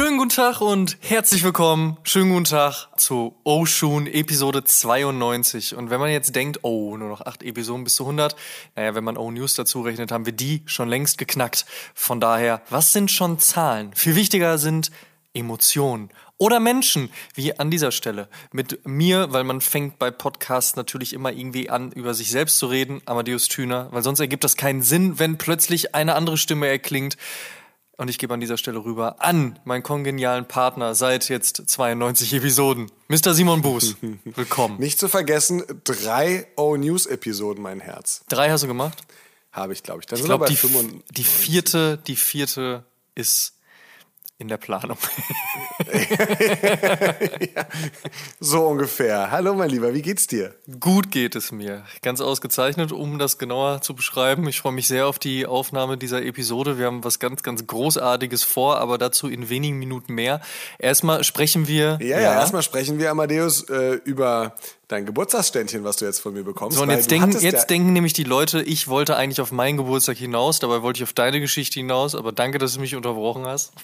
Schönen guten Tag und herzlich willkommen. Schönen guten Tag zu Oshun Episode 92. Und wenn man jetzt denkt, oh, nur noch acht Episoden bis zu 100, naja, wenn man O News dazu rechnet, haben wir die schon längst geknackt. Von daher, was sind schon Zahlen? Viel wichtiger sind Emotionen oder Menschen, wie an dieser Stelle. Mit mir, weil man fängt bei Podcasts natürlich immer irgendwie an, über sich selbst zu reden, Amadeus Thüner, weil sonst ergibt das keinen Sinn, wenn plötzlich eine andere Stimme erklingt. Und ich gebe an dieser Stelle rüber an meinen kongenialen Partner seit jetzt 92 Episoden, Mr. Simon Buß. Willkommen. Nicht zu vergessen, drei O-News-Episoden, mein Herz. Drei hast du gemacht? Habe ich, glaube ich. Dann Ich glaube, die, 95. die vierte, die vierte ist in der Planung. So ungefähr. Hallo, mein Lieber, wie geht's dir? Gut geht es mir. Ganz ausgezeichnet, um das genauer zu beschreiben. Ich freue mich sehr auf die Aufnahme dieser Episode. Wir haben was ganz, ganz Großartiges vor, aber dazu in wenigen Minuten mehr. Erstmal sprechen wir. Ja, ja, erstmal sprechen wir, Amadeus, äh, über dein Geburtstagsständchen, was du jetzt von mir bekommst. So, und jetzt, denken, jetzt ja, denken nämlich die Leute, ich wollte eigentlich auf meinen Geburtstag hinaus, dabei wollte ich auf deine Geschichte hinaus, aber danke, dass du mich unterbrochen hast.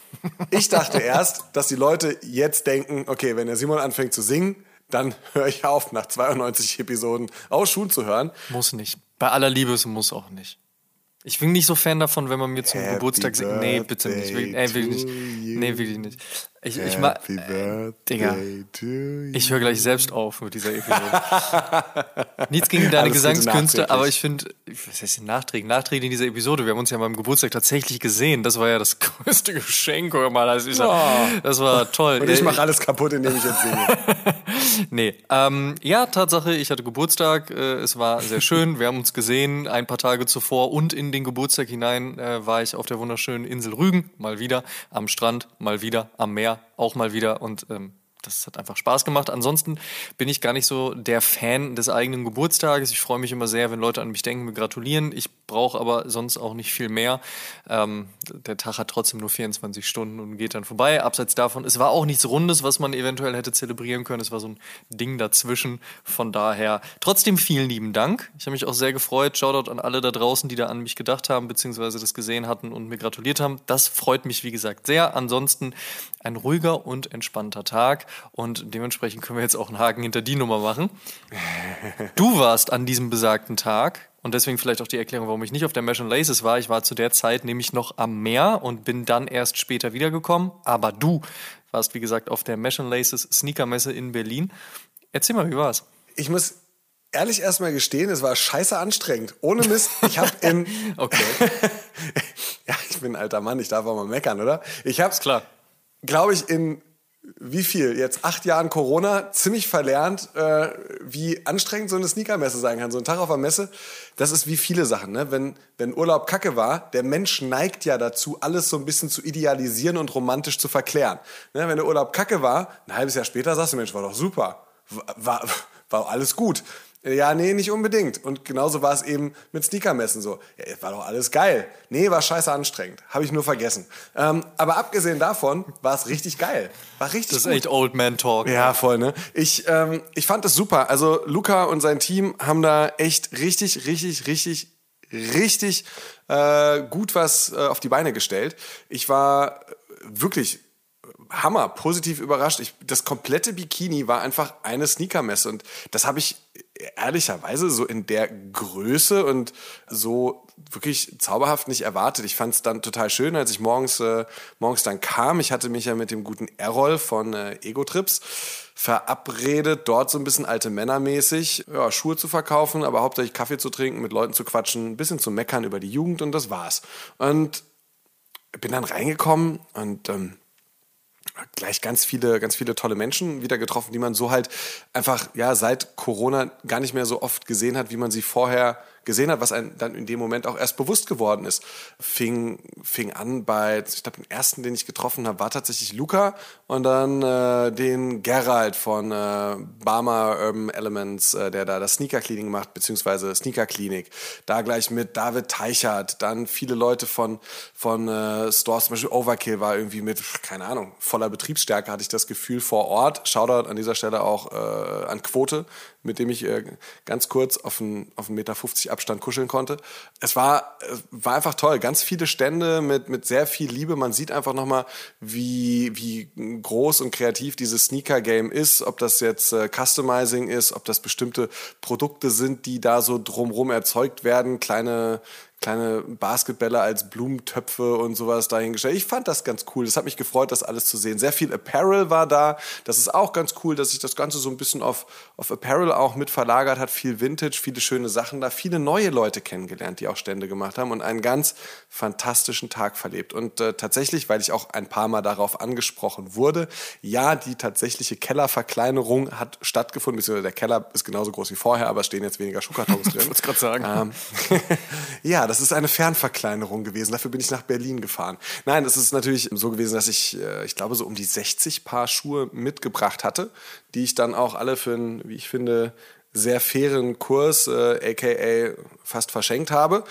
Ich dachte erst, dass die Leute jetzt denken, okay, wenn der Simon anfängt zu singen, dann höre ich auf, nach 92 Episoden aus Schuhen zu hören. Muss nicht. Bei aller Liebe, es muss auch nicht. Ich bin nicht so Fan davon, wenn man mir zum Happy Geburtstag singt. Nee, bitte nicht. Will, ey, will ich nicht. Nee, will ich nicht. Ich, ich ma, Happy äh, Digga. Ich höre gleich selbst auf mit dieser Episode. Nichts gegen deine Alles Gesangskünste, aber ich finde, was heißt denn nachträglich? Nachträglich in dieser Episode. Wir haben uns ja beim Geburtstag tatsächlich gesehen. Das war ja das größte Geschenk, hör mal. Das, ist ja, das war toll. Oh. Und ich mache alles kaputt, indem ich jetzt singe. Nee, ähm, ja, Tatsache, ich hatte Geburtstag, äh, es war sehr schön, wir haben uns gesehen, ein paar Tage zuvor und in den Geburtstag hinein äh, war ich auf der wunderschönen Insel Rügen, mal wieder, am Strand, mal wieder, am Meer, auch mal wieder und ähm, das hat einfach Spaß gemacht. Ansonsten bin ich gar nicht so der Fan des eigenen Geburtstages. Ich freue mich immer sehr, wenn Leute an mich denken, mir gratulieren. Ich brauche aber sonst auch nicht viel mehr. Ähm, der Tag hat trotzdem nur 24 Stunden und geht dann vorbei. Abseits davon, es war auch nichts Rundes, was man eventuell hätte zelebrieren können. Es war so ein Ding dazwischen. Von daher trotzdem vielen lieben Dank. Ich habe mich auch sehr gefreut. Shoutout an alle da draußen, die da an mich gedacht haben, beziehungsweise das gesehen hatten und mir gratuliert haben. Das freut mich, wie gesagt, sehr. Ansonsten ein ruhiger und entspannter Tag. Und dementsprechend können wir jetzt auch einen Haken hinter die Nummer machen. Du warst an diesem besagten Tag und deswegen vielleicht auch die Erklärung, warum ich nicht auf der Mesh and Laces war. Ich war zu der Zeit nämlich noch am Meer und bin dann erst später wiedergekommen. Aber du warst, wie gesagt, auf der Mesh and Laces Sneakermesse in Berlin. Erzähl mal, wie war's? Ich muss ehrlich erstmal gestehen, es war scheiße anstrengend. Ohne Mist, ich habe in... Okay. ja, ich bin ein alter Mann, ich darf auch mal meckern, oder? Ich habe Klar. glaube ich, in wie viel? Jetzt acht Jahren Corona ziemlich verlernt, äh, wie anstrengend so eine Sneakermesse sein kann. So ein Tag auf der Messe, das ist wie viele Sachen. Ne? Wenn, wenn Urlaub kacke war, der Mensch neigt ja dazu, alles so ein bisschen zu idealisieren und romantisch zu verklären. Ne? Wenn der Urlaub kacke war, ein halbes Jahr später sagst du, Mensch, war doch super. War, war, war alles gut. Ja, nee, nicht unbedingt. Und genauso war es eben mit Sneakermessen so. Ja, war doch alles geil. Nee, war scheiße anstrengend. Habe ich nur vergessen. Ähm, aber abgesehen davon war es richtig geil. War richtig Das ist gut. echt Old Man Talk. Ja, voll, ne? Ich, ähm, ich fand das super. Also Luca und sein Team haben da echt richtig, richtig, richtig, richtig äh, gut was äh, auf die Beine gestellt. Ich war wirklich Hammer, positiv überrascht. Ich, das komplette Bikini war einfach eine Sneakermesse und das habe ich ehrlicherweise so in der Größe und so wirklich zauberhaft nicht erwartet. Ich fand es dann total schön, als ich morgens, äh, morgens dann kam. Ich hatte mich ja mit dem guten Errol von äh, Ego Trips verabredet, dort so ein bisschen alte Männermäßig ja, Schuhe zu verkaufen, aber hauptsächlich Kaffee zu trinken, mit Leuten zu quatschen, ein bisschen zu meckern über die Jugend und das war's. Und bin dann reingekommen und ähm, gleich ganz viele, ganz viele tolle Menschen wieder getroffen, die man so halt einfach ja seit Corona gar nicht mehr so oft gesehen hat, wie man sie vorher gesehen hat, was einem dann in dem Moment auch erst bewusst geworden ist. Fing, fing an bei, ich glaube, den ersten, den ich getroffen habe, war tatsächlich Luca und dann äh, den Gerald von äh, Barmer Urban Elements, äh, der da das Sneaker Cleaning macht, beziehungsweise Sneaker Klinik. Da gleich mit David Teichert, dann viele Leute von, von äh, Stores, zum Beispiel Overkill war irgendwie mit, keine Ahnung, voller Betriebsstärke hatte ich das Gefühl vor Ort. Shoutout an dieser Stelle auch äh, an Quote, mit dem ich äh, ganz kurz auf einen, auf einen Meter 50 Abstand kuscheln konnte. Es war, äh, war einfach toll. Ganz viele Stände mit, mit sehr viel Liebe. Man sieht einfach nochmal, wie, wie groß und kreativ dieses Sneaker-Game ist. Ob das jetzt äh, Customizing ist, ob das bestimmte Produkte sind, die da so drumrum erzeugt werden. Kleine, kleine Basketbälle als Blumentöpfe und sowas dahingestellt. Ich fand das ganz cool. Das hat mich gefreut, das alles zu sehen. Sehr viel Apparel war da. Das ist auch ganz cool, dass sich das Ganze so ein bisschen auf, auf Apparel auch mit verlagert hat. Viel Vintage, viele schöne Sachen da. Viele neue Leute kennengelernt, die auch Stände gemacht haben und einen ganz fantastischen Tag verlebt. Und äh, tatsächlich, weil ich auch ein paar Mal darauf angesprochen wurde, ja, die tatsächliche Kellerverkleinerung hat stattgefunden. Beziehungsweise der Keller ist genauso groß wie vorher, aber es stehen jetzt weniger Schuhkartons drin. Ich gerade sagen. Ähm, ja, das ist eine Fernverkleinerung gewesen. Dafür bin ich nach Berlin gefahren. Nein, es ist natürlich so gewesen, dass ich, äh, ich glaube, so um die 60 Paar Schuhe mitgebracht hatte, die ich dann auch alle für einen, wie ich finde, sehr fairen Kurs, äh, aka fast verschenkt habe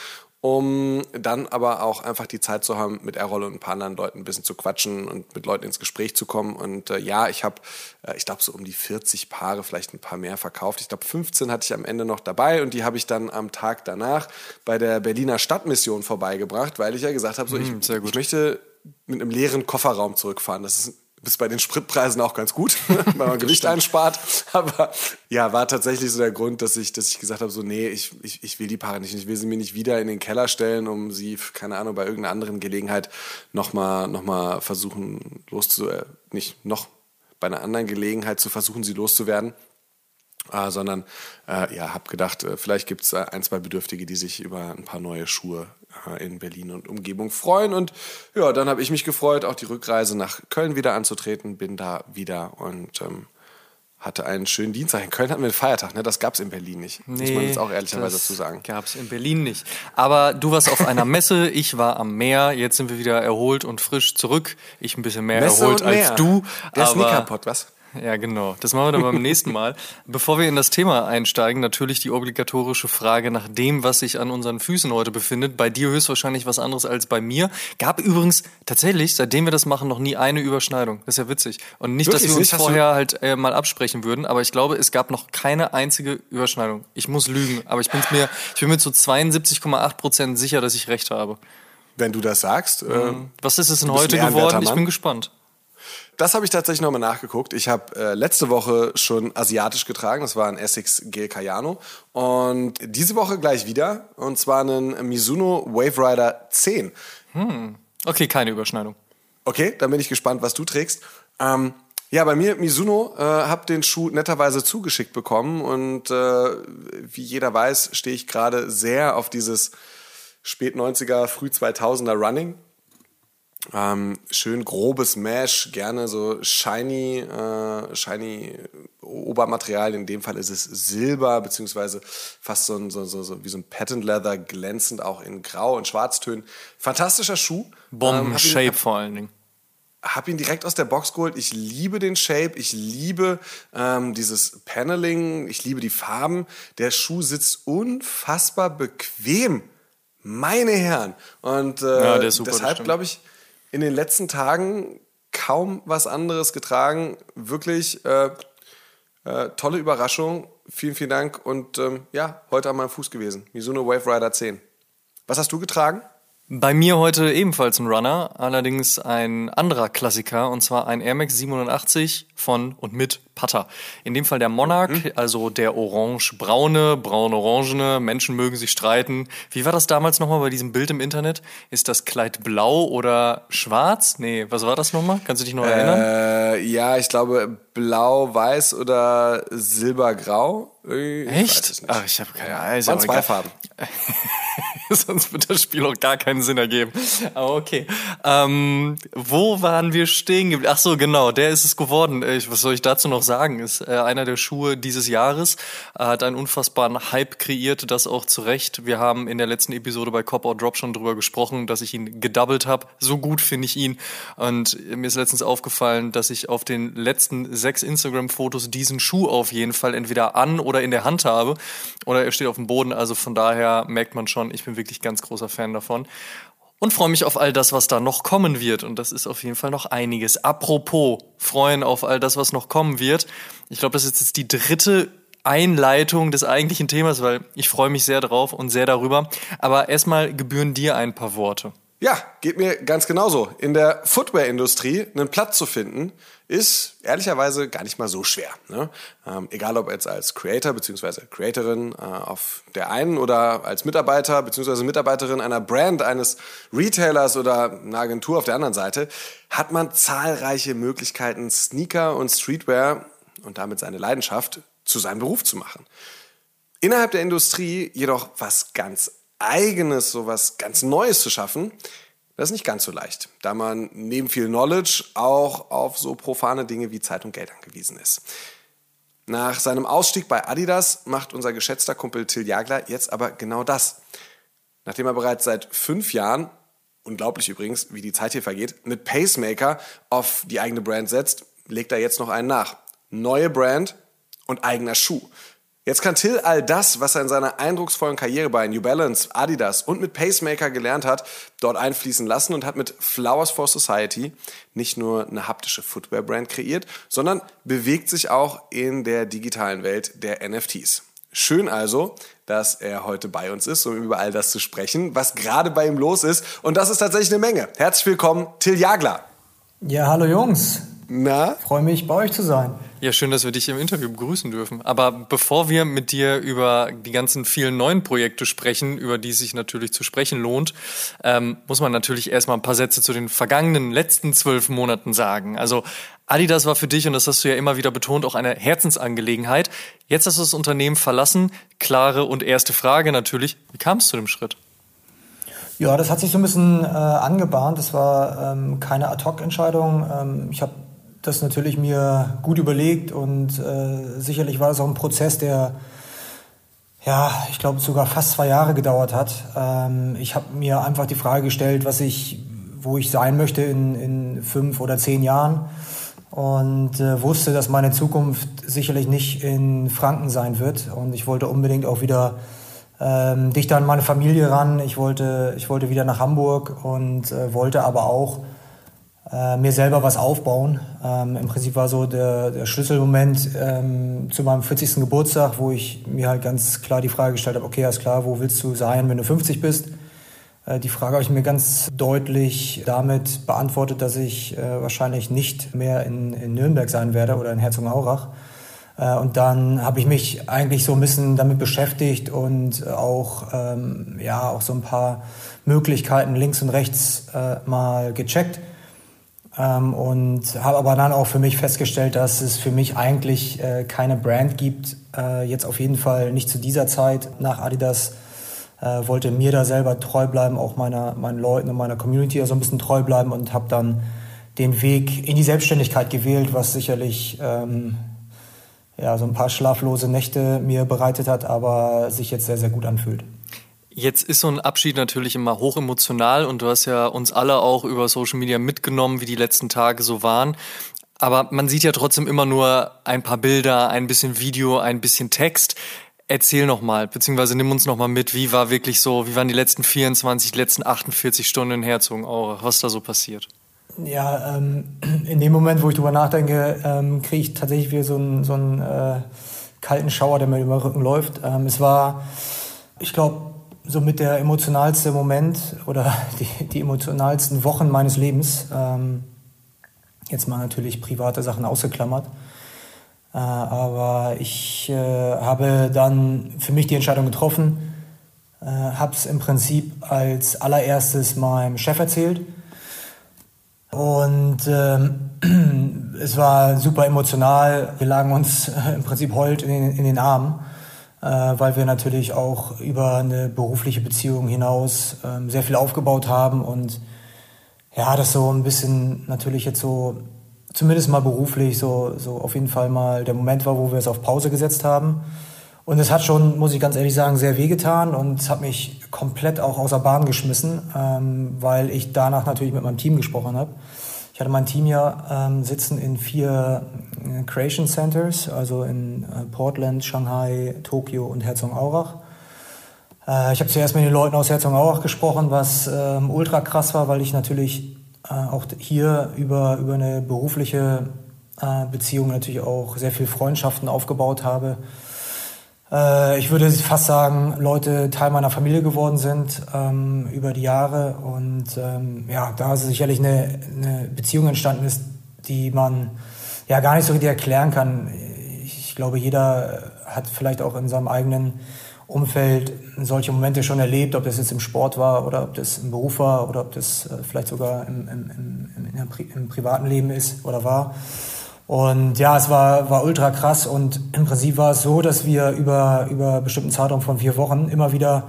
um dann aber auch einfach die Zeit zu haben, mit Errol und ein paar anderen Leuten ein bisschen zu quatschen und mit Leuten ins Gespräch zu kommen. Und äh, ja, ich habe, äh, ich glaube, so um die 40 Paare, vielleicht ein paar mehr verkauft. Ich glaube, 15 hatte ich am Ende noch dabei und die habe ich dann am Tag danach bei der Berliner Stadtmission vorbeigebracht, weil ich ja gesagt habe, so, ich, ich möchte mit einem leeren Kofferraum zurückfahren. Das ist ist bei den Spritpreisen auch ganz gut, weil man Gewicht einspart. Aber ja, war tatsächlich so der Grund, dass ich, dass ich gesagt habe, so, nee, ich, ich, ich will die Paare nicht. Ich will sie mir nicht wieder in den Keller stellen, um sie, keine Ahnung, bei irgendeiner anderen Gelegenheit nochmal noch mal versuchen loszu, äh, nicht noch bei einer anderen Gelegenheit zu versuchen, sie loszuwerden. Äh, sondern äh, ja, habe gedacht, äh, vielleicht gibt es äh, ein, zwei Bedürftige, die sich über ein paar neue Schuhe in Berlin und Umgebung freuen. Und ja, dann habe ich mich gefreut, auch die Rückreise nach Köln wieder anzutreten. Bin da wieder und ähm, hatte einen schönen Dienstag. In Köln hatten wir einen Feiertag, ne? Das gab es in Berlin nicht. Nee, muss man jetzt auch ehrlicherweise dazu sagen. Gab es in Berlin nicht. Aber du warst auf einer Messe, ich war am Meer. Jetzt sind wir wieder erholt und frisch zurück. Ich ein bisschen mehr Messe erholt als du. Der Sneakerpot, was? Ja, genau. Das machen wir dann beim nächsten Mal. Bevor wir in das Thema einsteigen, natürlich die obligatorische Frage nach dem, was sich an unseren Füßen heute befindet. Bei dir höchstwahrscheinlich was anderes als bei mir. Gab übrigens tatsächlich, seitdem wir das machen, noch nie eine Überschneidung. Das ist ja witzig. Und nicht, Wirklich? dass wir uns vorher halt äh, mal absprechen würden, aber ich glaube, es gab noch keine einzige Überschneidung. Ich muss lügen, aber ich, bin's mir, ich bin mir zu 72,8 Prozent sicher, dass ich recht habe. Wenn du das sagst. Äh, was ist es denn heute geworden? Ich bin gespannt. Das habe ich tatsächlich nochmal nachgeguckt. Ich habe äh, letzte Woche schon asiatisch getragen. Das war ein Essex Gel Cayano. Und diese Woche gleich wieder. Und zwar einen Mizuno Wave Rider 10. Hm. Okay, keine Überschneidung. Okay, dann bin ich gespannt, was du trägst. Ähm, ja, bei mir Mizuno, äh, habe den Schuh netterweise zugeschickt bekommen und äh, wie jeder weiß, stehe ich gerade sehr auf dieses spät 90er, früh 2000er Running. Ähm, schön grobes Mesh, gerne so shiny, äh, shiny Obermaterial. In dem Fall ist es Silber, beziehungsweise fast so, ein, so, so, so wie so ein Patent Leather, glänzend auch in Grau und Schwarztönen. Fantastischer Schuh. Bomben-Shape ähm, vor allen Dingen. Hab ihn direkt aus der Box geholt. Ich liebe den Shape, ich liebe ähm, dieses Paneling, ich liebe die Farben. Der Schuh sitzt unfassbar bequem. Meine Herren. Und äh, ja, deshalb glaube ich, in den letzten Tagen kaum was anderes getragen. Wirklich äh, äh, tolle Überraschung. Vielen, vielen Dank. Und ähm, ja, heute an meinem Fuß gewesen. Mizuno Wave Rider 10. Was hast du getragen? Bei mir heute ebenfalls ein Runner, allerdings ein anderer Klassiker, und zwar ein Air Max 87 von und mit Putter. In dem Fall der Monarch, mhm. also der orange-braune, braun-orangene, Menschen mögen sich streiten. Wie war das damals nochmal bei diesem Bild im Internet? Ist das Kleid blau oder schwarz? Nee, was war das nochmal? Kannst du dich noch erinnern? Äh, ja, ich glaube blau, weiß oder silbergrau. Ich Echt? Ach, ich habe keine Ahnung. Waren zwei Farben. Sonst wird das Spiel auch gar keinen Sinn ergeben. Aber okay. Ähm, wo waren wir stehen geblieben? Ach so, genau, der ist es geworden. Ich, was soll ich dazu noch sagen? Ist äh, einer der Schuhe dieses Jahres. Er hat einen unfassbaren Hype kreiert, das auch zu Recht. Wir haben in der letzten Episode bei Cop or Drop schon drüber gesprochen, dass ich ihn gedoubled habe. So gut finde ich ihn. Und mir ist letztens aufgefallen, dass ich auf den letzten sechs Instagram-Fotos diesen Schuh auf jeden Fall entweder an oder in der Hand habe. Oder er steht auf dem Boden. Also von daher merkt man schon, ich bin wirklich ganz großer Fan davon. Und freue mich auf all das, was da noch kommen wird. Und das ist auf jeden Fall noch einiges. Apropos freuen auf all das, was noch kommen wird. Ich glaube, das ist jetzt die dritte Einleitung des eigentlichen Themas, weil ich freue mich sehr drauf und sehr darüber. Aber erstmal gebühren dir ein paar Worte. Ja, geht mir ganz genauso. In der Footwear-Industrie einen Platz zu finden, ist ehrlicherweise gar nicht mal so schwer. Ne? Ähm, egal ob jetzt als Creator bzw. Creatorin äh, auf der einen oder als Mitarbeiter bzw. Mitarbeiterin einer Brand, eines Retailers oder einer Agentur auf der anderen Seite, hat man zahlreiche Möglichkeiten, Sneaker und Streetwear und damit seine Leidenschaft zu seinem Beruf zu machen. Innerhalb der Industrie jedoch was ganz Eigenes, so was ganz Neues zu schaffen, das ist nicht ganz so leicht, da man neben viel Knowledge auch auf so profane Dinge wie Zeit und Geld angewiesen ist. Nach seinem Ausstieg bei Adidas macht unser geschätzter Kumpel Till Jagler jetzt aber genau das. Nachdem er bereits seit fünf Jahren, unglaublich übrigens, wie die Zeit hier vergeht, mit Pacemaker auf die eigene Brand setzt, legt er jetzt noch einen nach. Neue Brand und eigener Schuh. Jetzt kann Till all das, was er in seiner eindrucksvollen Karriere bei New Balance, Adidas und mit Pacemaker gelernt hat, dort einfließen lassen und hat mit Flowers for Society nicht nur eine haptische Footwear-Brand kreiert, sondern bewegt sich auch in der digitalen Welt der NFTs. Schön also, dass er heute bei uns ist, um über all das zu sprechen, was gerade bei ihm los ist. Und das ist tatsächlich eine Menge. Herzlich willkommen, Till Jagler. Ja, hallo Jungs. Na? Freue mich, bei euch zu sein. Ja, schön, dass wir dich im Interview begrüßen dürfen. Aber bevor wir mit dir über die ganzen vielen neuen Projekte sprechen, über die es sich natürlich zu sprechen lohnt, ähm, muss man natürlich erstmal ein paar Sätze zu den vergangenen letzten zwölf Monaten sagen. Also Adidas war für dich, und das hast du ja immer wieder betont, auch eine Herzensangelegenheit. Jetzt hast du das Unternehmen verlassen. Klare und erste Frage natürlich, wie kam es zu dem Schritt? Ja, das hat sich so ein bisschen äh, angebahnt. Das war ähm, keine Ad-Hoc-Entscheidung. Ähm, ich habe das natürlich mir gut überlegt und äh, sicherlich war das auch ein Prozess, der ja, ich glaube sogar fast zwei Jahre gedauert hat. Ähm, ich habe mir einfach die Frage gestellt, was ich, wo ich sein möchte in, in fünf oder zehn Jahren und äh, wusste, dass meine Zukunft sicherlich nicht in Franken sein wird und ich wollte unbedingt auch wieder ähm, dichter an meine Familie ran. Ich wollte, ich wollte wieder nach Hamburg und äh, wollte aber auch äh, mir selber was aufbauen. Ähm, Im Prinzip war so der, der Schlüsselmoment ähm, zu meinem 40. Geburtstag, wo ich mir halt ganz klar die Frage gestellt habe, okay, alles klar, wo willst du sein, wenn du 50 bist? Äh, die Frage habe ich mir ganz deutlich damit beantwortet, dass ich äh, wahrscheinlich nicht mehr in, in Nürnberg sein werde oder in Herzogenaurach. Äh, und dann habe ich mich eigentlich so ein bisschen damit beschäftigt und auch, ähm, ja, auch so ein paar Möglichkeiten links und rechts äh, mal gecheckt ähm, und habe aber dann auch für mich festgestellt, dass es für mich eigentlich äh, keine Brand gibt, äh, jetzt auf jeden Fall nicht zu dieser Zeit nach Adidas. Äh, wollte mir da selber treu bleiben, auch meiner, meinen Leuten und meiner Community so also ein bisschen treu bleiben und habe dann den Weg in die Selbstständigkeit gewählt, was sicherlich ähm, ja, so ein paar schlaflose Nächte mir bereitet hat, aber sich jetzt sehr, sehr gut anfühlt. Jetzt ist so ein Abschied natürlich immer hochemotional und du hast ja uns alle auch über Social Media mitgenommen, wie die letzten Tage so waren. Aber man sieht ja trotzdem immer nur ein paar Bilder, ein bisschen Video, ein bisschen Text. Erzähl nochmal, beziehungsweise nimm uns nochmal mit, wie war wirklich so, wie waren die letzten 24, die letzten 48 Stunden in Herzogenaurach, was da so passiert? Ja, ähm, in dem Moment, wo ich drüber nachdenke, ähm, kriege ich tatsächlich wieder so einen, so einen äh, kalten Schauer, der mir über den Rücken läuft. Ähm, es war, ich glaube, somit der emotionalste Moment oder die, die emotionalsten Wochen meines Lebens. Ähm, jetzt mal natürlich private Sachen ausgeklammert. Äh, aber ich äh, habe dann für mich die Entscheidung getroffen, äh, habe es im Prinzip als allererstes meinem Chef erzählt. Und ähm, es war super emotional. Wir lagen uns im Prinzip heult in den, in den Armen. Äh, weil wir natürlich auch über eine berufliche Beziehung hinaus ähm, sehr viel aufgebaut haben und ja, das so ein bisschen natürlich jetzt so, zumindest mal beruflich, so, so auf jeden Fall mal der Moment war, wo wir es auf Pause gesetzt haben. Und es hat schon, muss ich ganz ehrlich sagen, sehr wehgetan und es hat mich komplett auch außer Bahn geschmissen, ähm, weil ich danach natürlich mit meinem Team gesprochen habe. Ich hatte mein Team ja ähm, sitzen in vier äh, Creation Centers, also in äh, Portland, Shanghai, Tokio und Herzogenaurach. Äh, ich habe zuerst mit den Leuten aus Herzogenaurach gesprochen, was ähm, ultra krass war, weil ich natürlich äh, auch hier über, über eine berufliche äh, Beziehung natürlich auch sehr viel Freundschaften aufgebaut habe äh, ich würde fast sagen, Leute Teil meiner Familie geworden sind ähm, über die Jahre. Und ähm, ja, da sicherlich eine, eine Beziehung entstanden ist, die man ja gar nicht so richtig erklären kann. Ich glaube, jeder hat vielleicht auch in seinem eigenen Umfeld solche Momente schon erlebt, ob das jetzt im Sport war oder ob das im Beruf war oder ob das äh, vielleicht sogar im, im, im, im privaten Leben ist oder war. Und ja, es war, war ultra krass und im Prinzip war es so, dass wir über, über bestimmten Zeitraum von vier Wochen immer wieder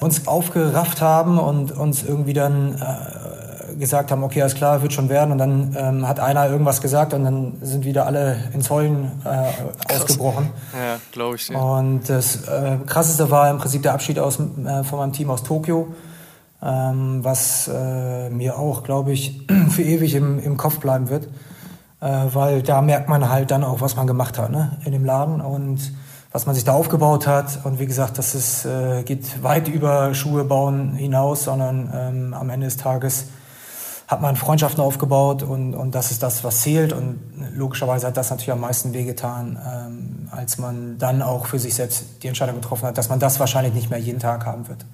uns aufgerafft haben und uns irgendwie dann äh, gesagt haben, okay, alles klar, wird schon werden. Und dann ähm, hat einer irgendwas gesagt und dann sind wieder alle ins Heulen äh, ausgebrochen. Ja, glaube ich. Ja. Und das äh, Krasseste war im Prinzip der Abschied aus, äh, von meinem Team aus Tokio, ähm, was äh, mir auch, glaube ich, für ewig im, im Kopf bleiben wird weil da merkt man halt dann auch, was man gemacht hat ne? in dem Laden und was man sich da aufgebaut hat. Und wie gesagt, das ist, äh, geht weit über Schuhe bauen hinaus, sondern ähm, am Ende des Tages hat man Freundschaften aufgebaut und, und das ist das, was zählt. Und logischerweise hat das natürlich am meisten wehgetan, ähm, als man dann auch für sich selbst die Entscheidung getroffen hat, dass man das wahrscheinlich nicht mehr jeden Tag haben wird.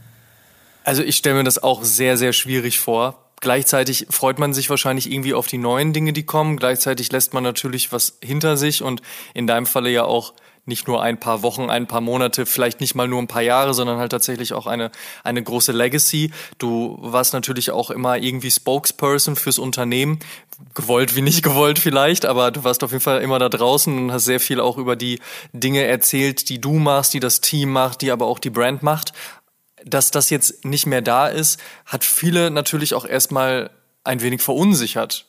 Also ich stelle mir das auch sehr, sehr schwierig vor gleichzeitig freut man sich wahrscheinlich irgendwie auf die neuen Dinge, die kommen. Gleichzeitig lässt man natürlich was hinter sich und in deinem Falle ja auch nicht nur ein paar Wochen, ein paar Monate, vielleicht nicht mal nur ein paar Jahre, sondern halt tatsächlich auch eine, eine große Legacy. Du warst natürlich auch immer irgendwie Spokesperson fürs Unternehmen. Gewollt wie nicht gewollt vielleicht, aber du warst auf jeden Fall immer da draußen und hast sehr viel auch über die Dinge erzählt, die du machst, die das Team macht, die aber auch die Brand macht dass das jetzt nicht mehr da ist, hat viele natürlich auch erstmal ein wenig verunsichert.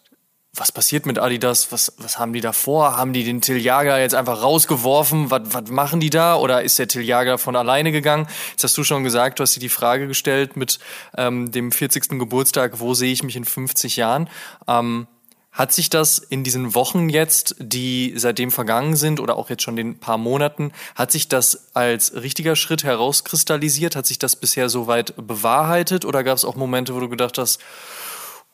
Was passiert mit Adidas? Was, was haben die da vor? Haben die den Till Jager jetzt einfach rausgeworfen? Was, was machen die da? Oder ist der Till Jager von alleine gegangen? Jetzt hast du schon gesagt, du hast dir die Frage gestellt mit ähm, dem 40. Geburtstag, wo sehe ich mich in 50 Jahren? Ähm, hat sich das in diesen Wochen jetzt, die seitdem vergangen sind oder auch jetzt schon den paar Monaten, hat sich das als richtiger Schritt herauskristallisiert? Hat sich das bisher soweit bewahrheitet oder gab es auch Momente, wo du gedacht hast,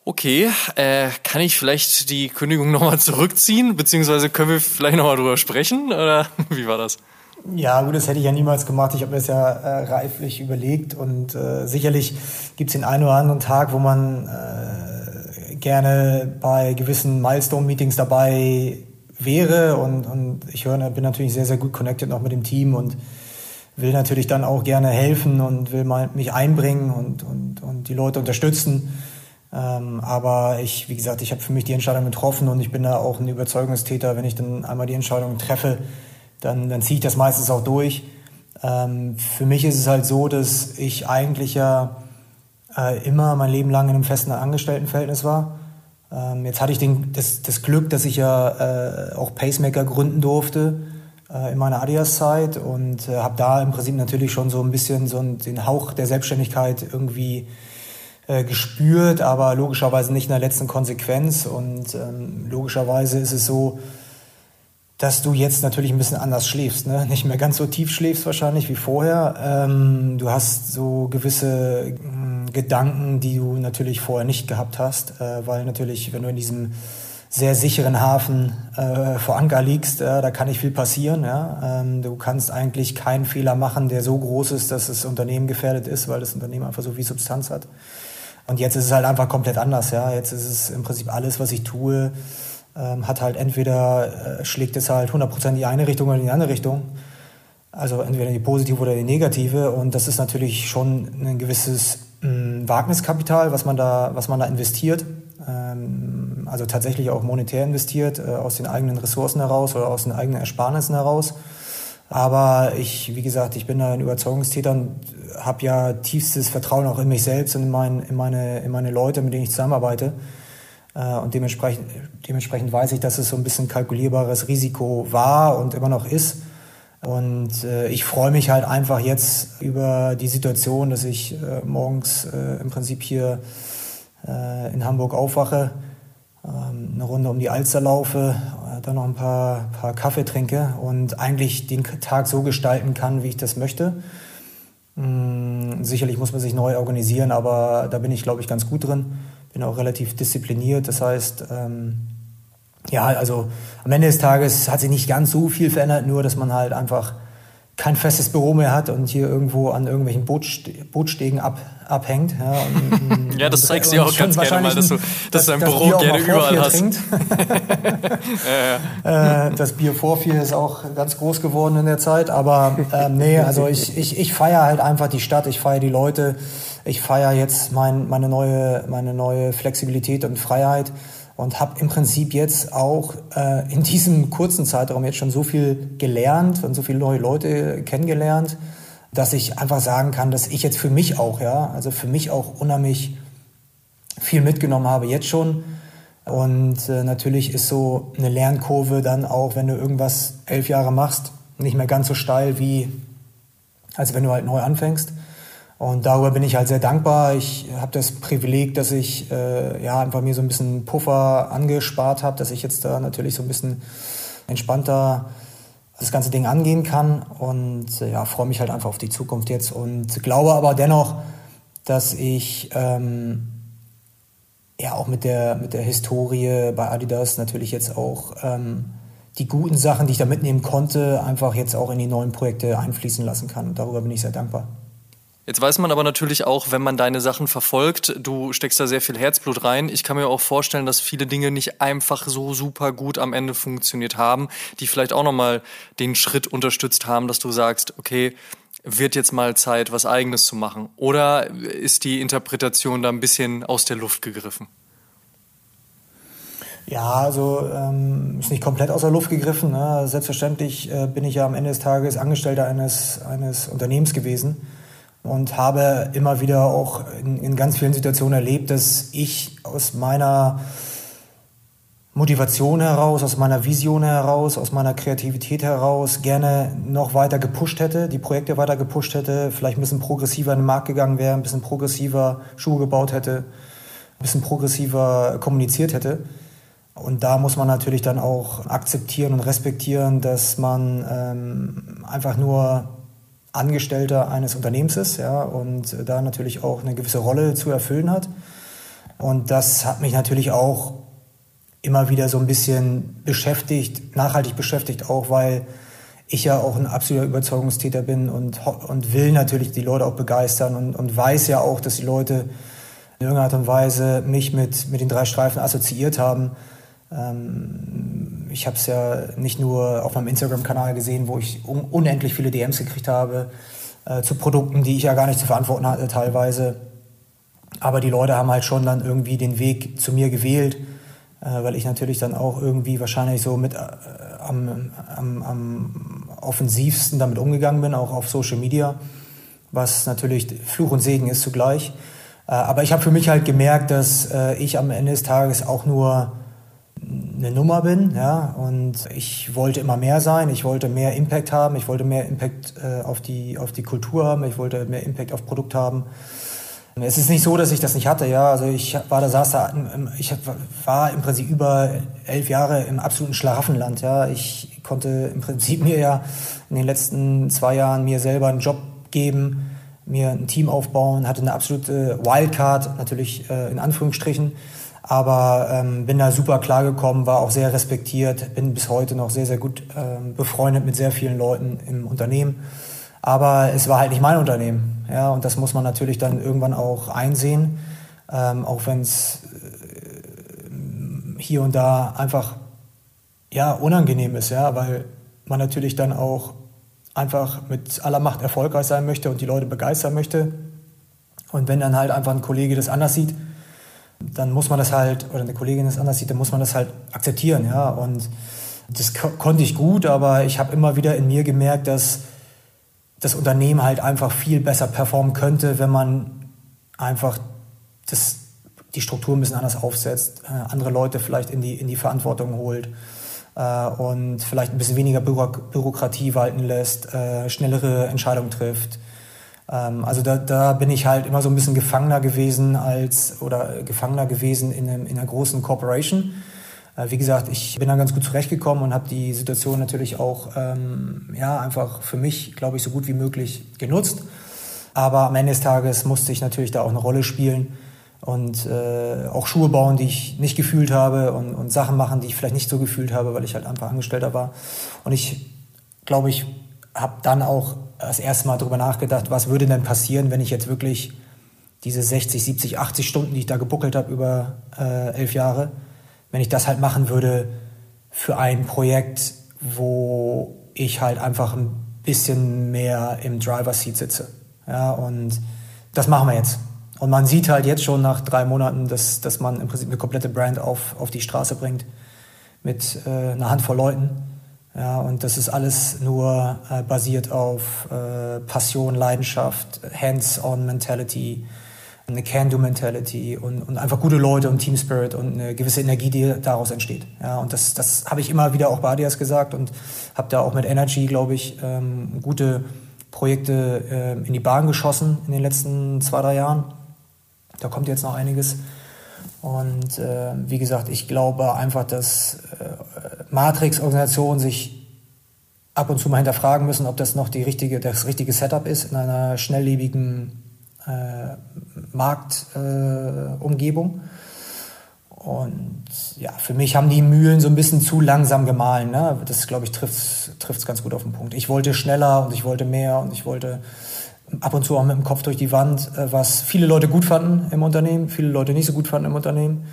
okay, äh, kann ich vielleicht die Kündigung nochmal zurückziehen, beziehungsweise können wir vielleicht nochmal drüber sprechen oder wie war das? Ja, gut, das hätte ich ja niemals gemacht. Ich habe mir das ja äh, reiflich überlegt und äh, sicherlich gibt es den einen oder anderen Tag, wo man äh, gerne bei gewissen Milestone-Meetings dabei wäre und, und ich höre, bin natürlich sehr, sehr gut connected noch mit dem Team und will natürlich dann auch gerne helfen und will mal mich einbringen und, und, und die Leute unterstützen. Ähm, aber ich, wie gesagt, ich habe für mich die Entscheidung getroffen und ich bin da auch ein Überzeugungstäter. Wenn ich dann einmal die Entscheidung treffe, dann, dann ziehe ich das meistens auch durch. Ähm, für mich ist es halt so, dass ich eigentlich ja äh, immer mein Leben lang in einem festen Angestelltenverhältnis war. Ähm, jetzt hatte ich den, das, das Glück, dass ich ja äh, auch Pacemaker gründen durfte äh, in meiner Adidas-Zeit und äh, habe da im Prinzip natürlich schon so ein bisschen so den Hauch der Selbstständigkeit irgendwie äh, gespürt, aber logischerweise nicht in der letzten Konsequenz. Und ähm, logischerweise ist es so, dass du jetzt natürlich ein bisschen anders schläfst, ne? nicht mehr ganz so tief schläfst wahrscheinlich wie vorher. Ähm, du hast so gewisse äh, Gedanken, die du natürlich vorher nicht gehabt hast, äh, weil natürlich, wenn du in diesem sehr sicheren Hafen äh, vor Anker liegst, äh, da kann nicht viel passieren. Ja? Ähm, du kannst eigentlich keinen Fehler machen, der so groß ist, dass das Unternehmen gefährdet ist, weil das Unternehmen einfach so viel Substanz hat. Und jetzt ist es halt einfach komplett anders. Ja? Jetzt ist es im Prinzip alles, was ich tue, ähm, hat halt entweder äh, schlägt es halt 100% in die eine Richtung oder in die andere Richtung. Also entweder die positive oder die negative. Und das ist natürlich schon ein gewisses mh, mm, Wagniskapital, was man da, was man da investiert. Ähm, also tatsächlich auch monetär investiert, äh, aus den eigenen Ressourcen heraus oder aus den eigenen Ersparnissen heraus. Aber ich, wie gesagt, ich bin da ein Überzeugungstäter und habe ja tiefstes Vertrauen auch in mich selbst und in, mein, in, meine, in meine Leute, mit denen ich zusammenarbeite. Äh, und dementsprechend, dementsprechend weiß ich, dass es so ein bisschen kalkulierbares Risiko war und immer noch ist. Und äh, ich freue mich halt einfach jetzt über die Situation, dass ich äh, morgens äh, im Prinzip hier äh, in Hamburg aufwache, ähm, eine Runde um die Alster laufe, äh, dann noch ein paar, paar Kaffee trinke und eigentlich den Tag so gestalten kann, wie ich das möchte. Mm, sicherlich muss man sich neu organisieren, aber da bin ich, glaube ich, ganz gut drin. Bin auch relativ diszipliniert. Das heißt, ähm, ja, also am Ende des Tages hat sich nicht ganz so viel verändert, nur dass man halt einfach kein festes Büro mehr hat und hier irgendwo an irgendwelchen Bootste Bootstegen ab, abhängt. Ja, und, ja das und, zeigst du auch ganz gerne mal, dass du, dass du dein Büro gerne überall hast. ja, ja. Äh, das Bier vor vier ist auch ganz groß geworden in der Zeit, aber ähm, nee, also ich, ich, ich feiere halt einfach die Stadt, ich feiere die Leute, ich feiere jetzt mein, meine, neue, meine neue Flexibilität und Freiheit und habe im Prinzip jetzt auch äh, in diesem kurzen Zeitraum jetzt schon so viel gelernt und so viele neue Leute kennengelernt, dass ich einfach sagen kann, dass ich jetzt für mich auch, ja, also für mich auch unheimlich viel mitgenommen habe jetzt schon. Und äh, natürlich ist so eine Lernkurve dann auch, wenn du irgendwas elf Jahre machst, nicht mehr ganz so steil wie als wenn du halt neu anfängst. Und darüber bin ich halt sehr dankbar. Ich habe das Privileg, dass ich äh, ja einfach mir so ein bisschen Puffer angespart habe, dass ich jetzt da natürlich so ein bisschen entspannter das ganze Ding angehen kann und äh, ja, freue mich halt einfach auf die Zukunft jetzt und glaube aber dennoch, dass ich ähm, ja auch mit der, mit der Historie bei Adidas natürlich jetzt auch ähm, die guten Sachen, die ich da mitnehmen konnte, einfach jetzt auch in die neuen Projekte einfließen lassen kann. Und darüber bin ich sehr dankbar. Jetzt weiß man aber natürlich auch, wenn man deine Sachen verfolgt, du steckst da sehr viel Herzblut rein. Ich kann mir auch vorstellen, dass viele Dinge nicht einfach so super gut am Ende funktioniert haben, die vielleicht auch nochmal den Schritt unterstützt haben, dass du sagst, okay, wird jetzt mal Zeit, was eigenes zu machen. Oder ist die Interpretation da ein bisschen aus der Luft gegriffen? Ja, also ähm, ist nicht komplett aus der Luft gegriffen. Ne? Selbstverständlich äh, bin ich ja am Ende des Tages Angestellter eines, eines Unternehmens gewesen und habe immer wieder auch in, in ganz vielen Situationen erlebt, dass ich aus meiner Motivation heraus, aus meiner Vision heraus, aus meiner Kreativität heraus gerne noch weiter gepusht hätte, die Projekte weiter gepusht hätte, vielleicht ein bisschen progressiver in den Markt gegangen wäre, ein bisschen progressiver Schuhe gebaut hätte, ein bisschen progressiver kommuniziert hätte. Und da muss man natürlich dann auch akzeptieren und respektieren, dass man ähm, einfach nur Angestellter eines Unternehmens ist ja, und da natürlich auch eine gewisse Rolle zu erfüllen hat. Und das hat mich natürlich auch immer wieder so ein bisschen beschäftigt, nachhaltig beschäftigt, auch weil ich ja auch ein absoluter Überzeugungstäter bin und, und will natürlich die Leute auch begeistern und, und weiß ja auch, dass die Leute in irgendeiner Art und Weise mich mit, mit den drei Streifen assoziiert haben. Ähm, ich habe es ja nicht nur auf meinem Instagram-Kanal gesehen, wo ich un unendlich viele DMs gekriegt habe äh, zu Produkten, die ich ja gar nicht zu verantworten hatte teilweise. Aber die Leute haben halt schon dann irgendwie den Weg zu mir gewählt, äh, weil ich natürlich dann auch irgendwie wahrscheinlich so mit äh, am, am, am offensivsten damit umgegangen bin, auch auf Social Media, was natürlich Fluch und Segen ist zugleich. Äh, aber ich habe für mich halt gemerkt, dass äh, ich am Ende des Tages auch nur eine Nummer bin, ja, und ich wollte immer mehr sein, ich wollte mehr Impact haben, ich wollte mehr Impact äh, auf, die, auf die Kultur haben, ich wollte mehr Impact auf Produkt haben. Es ist nicht so, dass ich das nicht hatte, ja, also ich war da, saß da, ich war im Prinzip über elf Jahre im absoluten Schlaraffenland, ja, ich konnte im Prinzip mir ja in den letzten zwei Jahren mir selber einen Job geben, mir ein Team aufbauen, hatte eine absolute Wildcard, natürlich äh, in Anführungsstrichen, aber ähm, bin da super klar gekommen, war auch sehr respektiert, bin bis heute noch sehr, sehr gut ähm, befreundet mit sehr vielen Leuten im Unternehmen. Aber es war halt nicht mein Unternehmen. Ja, und das muss man natürlich dann irgendwann auch einsehen, ähm, auch wenn es äh, hier und da einfach ja, unangenehm ist, ja, weil man natürlich dann auch einfach mit aller Macht erfolgreich sein möchte und die Leute begeistern möchte. Und wenn dann halt einfach ein Kollege das anders sieht, dann muss man das halt, oder eine Kollegin das anders sieht, dann muss man das halt akzeptieren, ja. Und Das konnte ich gut, aber ich habe immer wieder in mir gemerkt, dass das Unternehmen halt einfach viel besser performen könnte, wenn man einfach das, die Struktur ein bisschen anders aufsetzt, äh, andere Leute vielleicht in die, in die Verantwortung holt äh, und vielleicht ein bisschen weniger Bürokratie walten lässt, äh, schnellere Entscheidungen trifft. Ähm, also da, da bin ich halt immer so ein bisschen Gefangener gewesen als oder Gefangener gewesen in, einem, in einer großen Corporation. Äh, wie gesagt, ich bin da ganz gut zurechtgekommen und habe die Situation natürlich auch ähm, ja, einfach für mich, glaube ich, so gut wie möglich genutzt. Aber am Ende des Tages musste ich natürlich da auch eine Rolle spielen und äh, auch Schuhe bauen, die ich nicht gefühlt habe und, und Sachen machen, die ich vielleicht nicht so gefühlt habe, weil ich halt einfach Angestellter war. Und ich glaube, ich habe dann auch das erste Mal darüber nachgedacht, was würde denn passieren, wenn ich jetzt wirklich diese 60, 70, 80 Stunden, die ich da gebuckelt habe über äh, elf Jahre, wenn ich das halt machen würde für ein Projekt, wo ich halt einfach ein bisschen mehr im Driver Seat sitze. Ja, und das machen wir jetzt. Und man sieht halt jetzt schon nach drei Monaten, dass, dass man im Prinzip eine komplette Brand auf, auf die Straße bringt mit äh, einer Handvoll Leuten. Ja, und das ist alles nur äh, basiert auf äh, Passion, Leidenschaft, Hands-on-Mentality, eine Can-Do-Mentality und, und einfach gute Leute und Team Spirit und eine gewisse Energie, die daraus entsteht. Ja, und das, das habe ich immer wieder auch bei Adias gesagt und habe da auch mit Energy, glaube ich, ähm, gute Projekte äh, in die Bahn geschossen in den letzten zwei, drei Jahren. Da kommt jetzt noch einiges. Und äh, wie gesagt, ich glaube einfach, dass äh, Matrix-Organisationen sich ab und zu mal hinterfragen müssen, ob das noch die richtige, das richtige Setup ist in einer schnelllebigen äh, Marktumgebung. Und ja, für mich haben die Mühlen so ein bisschen zu langsam gemahlen. Ne? Das, glaube ich, trifft es ganz gut auf den Punkt. Ich wollte schneller und ich wollte mehr und ich wollte ab und zu auch mit dem Kopf durch die Wand, äh, was viele Leute gut fanden im Unternehmen, viele Leute nicht so gut fanden im Unternehmen.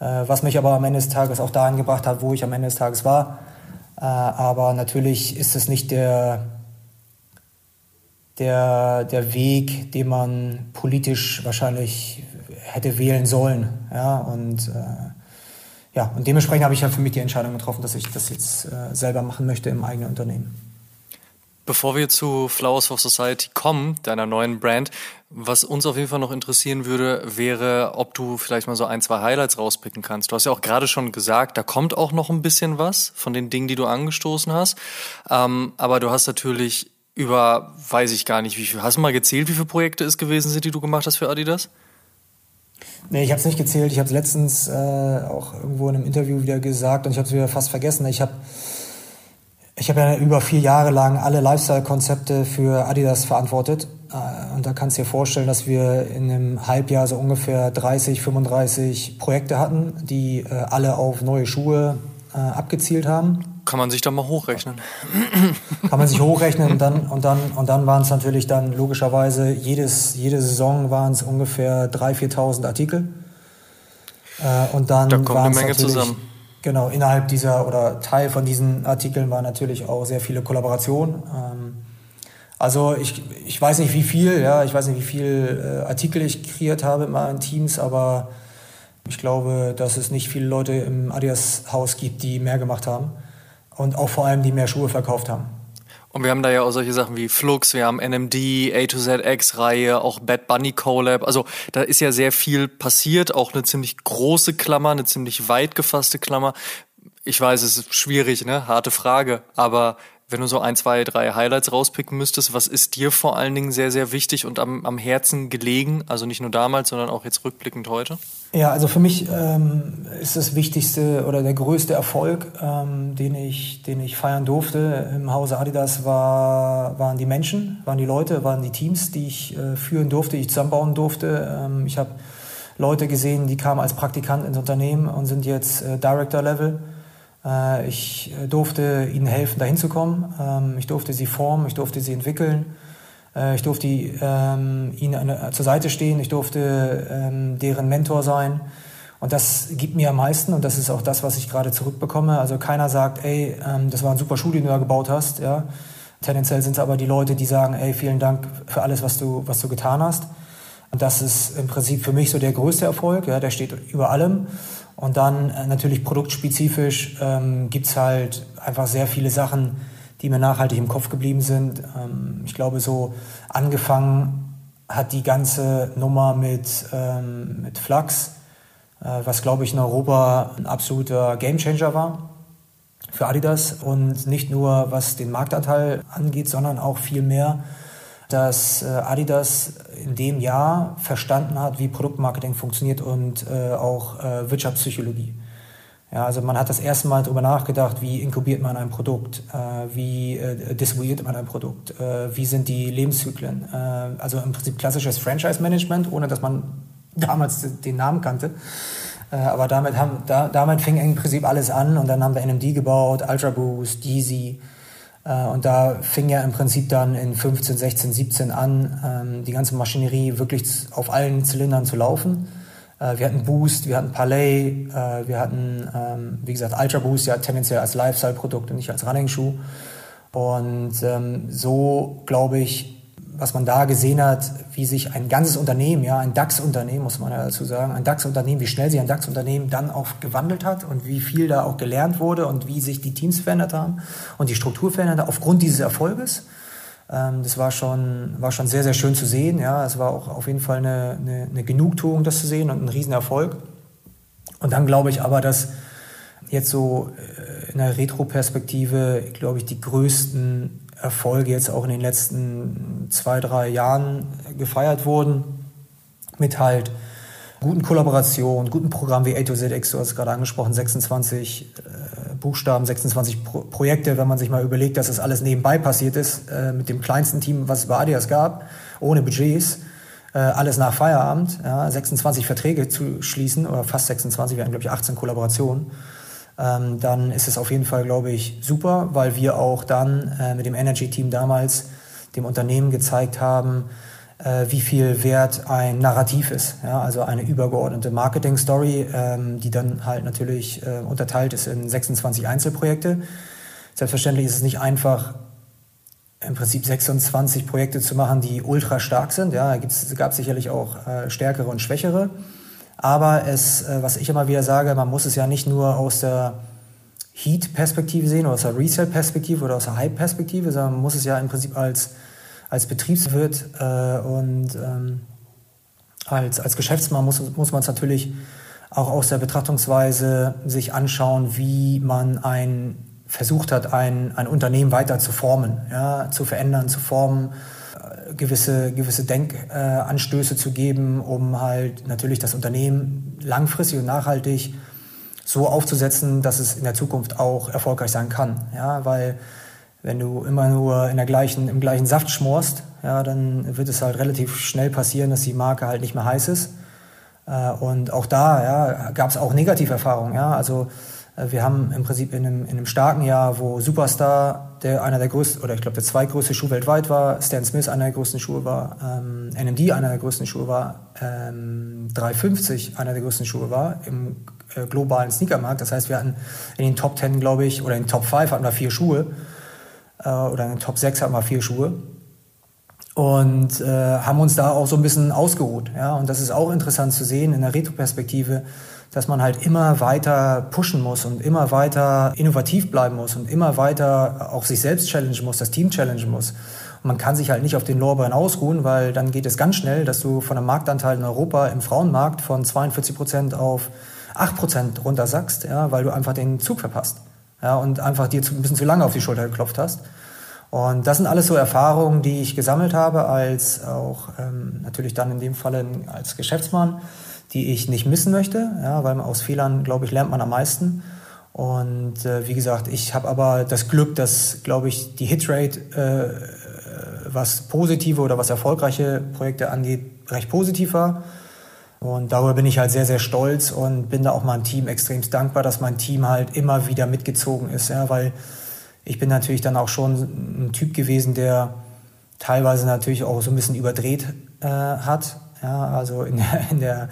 Äh, was mich aber am Ende des Tages auch dahin gebracht hat, wo ich am Ende des Tages war. Äh, aber natürlich ist es nicht der, der, der Weg, den man politisch wahrscheinlich hätte wählen sollen. Ja, und, ja, und dementsprechend habe ich halt für mich die Entscheidung getroffen, dass ich das jetzt selber machen möchte im eigenen Unternehmen. Bevor wir zu Flowers for Society kommen, deiner neuen Brand, was uns auf jeden Fall noch interessieren würde, wäre, ob du vielleicht mal so ein, zwei Highlights rauspicken kannst. Du hast ja auch gerade schon gesagt, da kommt auch noch ein bisschen was von den Dingen, die du angestoßen hast. Ähm, aber du hast natürlich über, weiß ich gar nicht, wie viel. Hast du mal gezählt, wie viele Projekte es gewesen sind, die du gemacht hast für Adidas? Nee, ich habe es nicht gezählt. Ich habe es letztens äh, auch irgendwo in einem Interview wieder gesagt und ich habe es wieder fast vergessen. Ich habe ich habe ja über vier Jahre lang alle Lifestyle-Konzepte für Adidas verantwortet. Äh, und da kannst du dir vorstellen, dass wir in einem Halbjahr so ungefähr 30, 35 Projekte hatten, die äh, alle auf neue Schuhe äh, abgezielt haben. Kann man sich da mal hochrechnen? Kann man sich hochrechnen und dann, und dann, und dann waren es natürlich dann logischerweise jedes, jede Saison waren es ungefähr 3.000, 4.000 Artikel. Und dann da kommt eine Menge zusammen. Genau, innerhalb dieser oder Teil von diesen Artikeln waren natürlich auch sehr viele Kollaborationen. Ähm, also ich, ich weiß nicht wie viel, ja, ich weiß nicht wie viel äh, Artikel ich kreiert habe in meinen Teams, aber ich glaube, dass es nicht viele Leute im Adidas-Haus gibt, die mehr gemacht haben und auch vor allem, die mehr Schuhe verkauft haben. Und wir haben da ja auch solche Sachen wie Flux, wir haben NMD, A to ZX-Reihe, auch Bad Bunny Collab. Also da ist ja sehr viel passiert, auch eine ziemlich große Klammer, eine ziemlich weit gefasste Klammer. Ich weiß, es ist schwierig, ne? Harte Frage. Aber wenn du so ein, zwei, drei Highlights rauspicken müsstest, was ist dir vor allen Dingen sehr, sehr wichtig und am, am Herzen gelegen? Also nicht nur damals, sondern auch jetzt rückblickend heute? Ja, also für mich ähm, ist das Wichtigste oder der größte Erfolg, ähm, den, ich, den ich feiern durfte im Hause Adidas, war, waren die Menschen, waren die Leute, waren die Teams, die ich äh, führen durfte, die ich zusammenbauen durfte. Ähm, ich habe Leute gesehen, die kamen als Praktikant ins Unternehmen und sind jetzt äh, Director-Level ich äh, durfte ihnen helfen, dahin zu kommen. Ähm, ich durfte sie formen, ich durfte sie entwickeln. Äh, ich durfte ähm, ihnen zur Seite stehen, ich durfte ähm, deren Mentor sein. Und das gibt mir am meisten und das ist auch das, was ich gerade zurückbekomme. Also keiner sagt, ey, das war ein super Schuh, den du da gebaut hast. Ja. Tendenziell sind es aber die Leute, die sagen, ey, vielen Dank für alles, was du, was du getan hast. Und das ist im Prinzip für mich so der größte Erfolg, ja, der steht über allem. Und dann äh, natürlich produktspezifisch ähm, gibt es halt einfach sehr viele Sachen, die mir nachhaltig im Kopf geblieben sind. Ähm, ich glaube, so angefangen hat die ganze Nummer mit, ähm, mit Flux, äh, was glaube ich in Europa ein absoluter Gamechanger war für Adidas und nicht nur was den Marktanteil angeht, sondern auch viel mehr, dass äh, Adidas in dem Jahr verstanden hat, wie Produktmarketing funktioniert und äh, auch äh, Wirtschaftspsychologie. Ja, also man hat das erste Mal darüber nachgedacht, wie inkubiert man ein Produkt, äh, wie distribuiert man ein Produkt, wie sind die Lebenszyklen. Also im Prinzip klassisches Franchise-Management, ohne dass man damals den Namen kannte. Aber damit, haben, da, damit fing im Prinzip alles an und dann haben wir NMD gebaut, Ultra Boost, Yeezy. Äh, und da fing ja im Prinzip dann in 15, 16, 17 an, ähm, die ganze Maschinerie wirklich auf allen Zylindern zu laufen. Äh, wir hatten Boost, wir hatten Palais, wir hatten, ähm, wie gesagt, Ultra Boost ja tendenziell als Lifestyle-Produkt und nicht als Running-Schuh. Und ähm, so, glaube ich, was man da gesehen hat, wie sich ein ganzes Unternehmen, ja, ein DAX-Unternehmen, muss man ja dazu sagen, ein DAX-Unternehmen, wie schnell sich ein DAX-Unternehmen dann auch gewandelt hat und wie viel da auch gelernt wurde und wie sich die Teams verändert haben und die Struktur verändert hat aufgrund dieses Erfolges. Ähm, das war schon, war schon sehr, sehr schön zu sehen. Ja, es war auch auf jeden Fall eine, eine, eine Genugtuung, das zu sehen und ein Riesenerfolg. Und dann glaube ich aber, dass jetzt so äh, in der Retro-Perspektive, glaube ich, die größten Erfolge jetzt auch in den letzten zwei, drei Jahren gefeiert wurden. Mit halt guten Kollaborationen, guten Programmen wie A to ZX, du hast es gerade angesprochen, 26 äh, Buchstaben, 26 Pro Projekte, wenn man sich mal überlegt, dass das alles nebenbei passiert ist, äh, mit dem kleinsten Team, was es bei Adidas gab, ohne Budgets, äh, alles nach Feierabend, ja, 26 Verträge zu schließen, oder fast 26, wir hatten, glaube ich, 18 Kollaborationen ähm, dann ist es auf jeden Fall, glaube ich, super, weil wir auch dann äh, mit dem Energy-Team damals dem Unternehmen gezeigt haben, äh, wie viel wert ein Narrativ ist. Ja? Also eine übergeordnete Marketing-Story, ähm, die dann halt natürlich äh, unterteilt ist in 26 Einzelprojekte. Selbstverständlich ist es nicht einfach, im Prinzip 26 Projekte zu machen, die ultra stark sind. Ja, da gab sicherlich auch äh, stärkere und schwächere. Aber es, äh, was ich immer wieder sage, man muss es ja nicht nur aus der Heat-Perspektive sehen oder aus der Resale-Perspektive oder aus der Hype-Perspektive, sondern man muss es ja im Prinzip als, als Betriebswirt äh, und ähm, als, als Geschäftsmann muss, muss man es natürlich auch aus der Betrachtungsweise sich anschauen, wie man ein, versucht hat, ein, ein Unternehmen weiter zu formen, ja, zu verändern, zu formen, gewisse, gewisse Denkanstöße zu geben, um halt natürlich das Unternehmen langfristig und nachhaltig so aufzusetzen, dass es in der Zukunft auch erfolgreich sein kann. Ja, weil wenn du immer nur in der gleichen, im gleichen Saft schmorst, ja, dann wird es halt relativ schnell passieren, dass die Marke halt nicht mehr heiß ist. Äh, und auch da ja, gab es auch Negativerfahrungen. Ja, also wir haben im Prinzip in einem, in einem starken Jahr, wo Superstar, der einer der größten, oder ich glaube der zweitgrößte Schuh weltweit war, Stan Smith einer der größten Schuhe war, ähm, NMD einer der größten Schuhe war, ähm, 350 einer der größten Schuhe war im äh, globalen Sneakermarkt. Das heißt, wir hatten in den Top 10, glaube ich, oder in den Top 5 hatten wir vier Schuhe, äh, oder in den Top 6 hatten wir vier Schuhe und äh, haben uns da auch so ein bisschen ausgeruht. Ja? Und das ist auch interessant zu sehen in der Retro-Perspektive, dass man halt immer weiter pushen muss und immer weiter innovativ bleiben muss und immer weiter auch sich selbst challengen muss, das Team challengen muss. Und man kann sich halt nicht auf den Lorbeeren ausruhen, weil dann geht es ganz schnell, dass du von einem Marktanteil in Europa im Frauenmarkt von 42 Prozent auf 8 Prozent runtersackst, ja, weil du einfach den Zug verpasst. Ja, und einfach dir ein bisschen zu lange auf die Schulter geklopft hast. Und das sind alles so Erfahrungen, die ich gesammelt habe, als auch ähm, natürlich dann in dem Falle als Geschäftsmann die ich nicht missen möchte, ja, weil aus Fehlern, glaube ich, lernt man am meisten. Und äh, wie gesagt, ich habe aber das Glück, dass, glaube ich, die Hitrate, äh, was positive oder was erfolgreiche Projekte angeht, recht positiv war. Und darüber bin ich halt sehr, sehr stolz und bin da auch meinem Team extremst dankbar, dass mein Team halt immer wieder mitgezogen ist. Ja, weil ich bin natürlich dann auch schon ein Typ gewesen, der teilweise natürlich auch so ein bisschen überdreht äh, hat. Ja, also in der, in der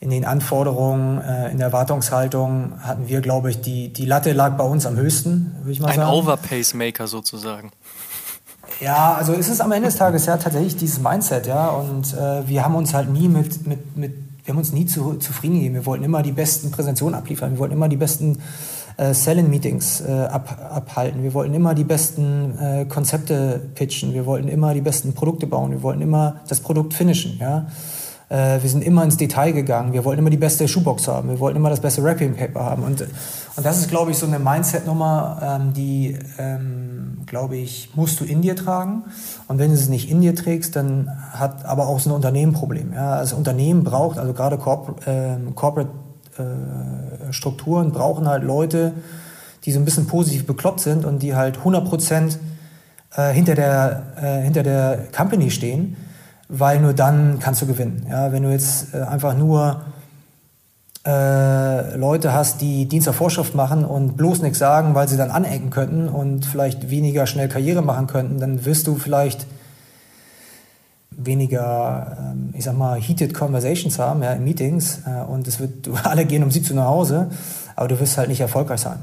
in den Anforderungen, äh, in der Erwartungshaltung hatten wir, glaube ich, die, die Latte lag bei uns am höchsten, würde ich mal Ein sagen. Ein Overpace-Maker sozusagen. Ja, also ist es am Ende des Tages ja tatsächlich dieses Mindset, ja. Und äh, wir haben uns halt nie mit, mit, mit wir haben uns nie zu, zufrieden gegeben. Wir wollten immer die besten Präsentationen abliefern. Wir wollten immer die besten äh, Selling-Meetings äh, ab, abhalten. Wir wollten immer die besten äh, Konzepte pitchen. Wir wollten immer die besten Produkte bauen. Wir wollten immer das Produkt finishen, ja. Äh, wir sind immer ins Detail gegangen. Wir wollten immer die beste Schuhbox haben. Wir wollten immer das beste Wrapping Paper haben. Und, und das ist, glaube ich, so eine Mindset-Nummer, ähm, die, ähm, glaube ich, musst du in dir tragen. Und wenn du es nicht in dir trägst, dann hat aber auch so ein Unternehmen Problem. Ja? Das Unternehmen braucht, also gerade Corp äh, Corporate Strukturen brauchen halt Leute, die so ein bisschen positiv bekloppt sind und die halt 100 Prozent äh, hinter, der, äh, hinter der Company stehen weil nur dann kannst du gewinnen. Ja, wenn du jetzt äh, einfach nur äh, Leute hast, die Dienst auf Vorschrift machen und bloß nichts sagen, weil sie dann anecken könnten und vielleicht weniger schnell Karriere machen könnten, dann wirst du vielleicht weniger, ähm, ich sag mal, heated Conversations haben ja, in Meetings äh, und es wird, alle gehen um 17 Uhr nach Hause, aber du wirst halt nicht erfolgreich sein.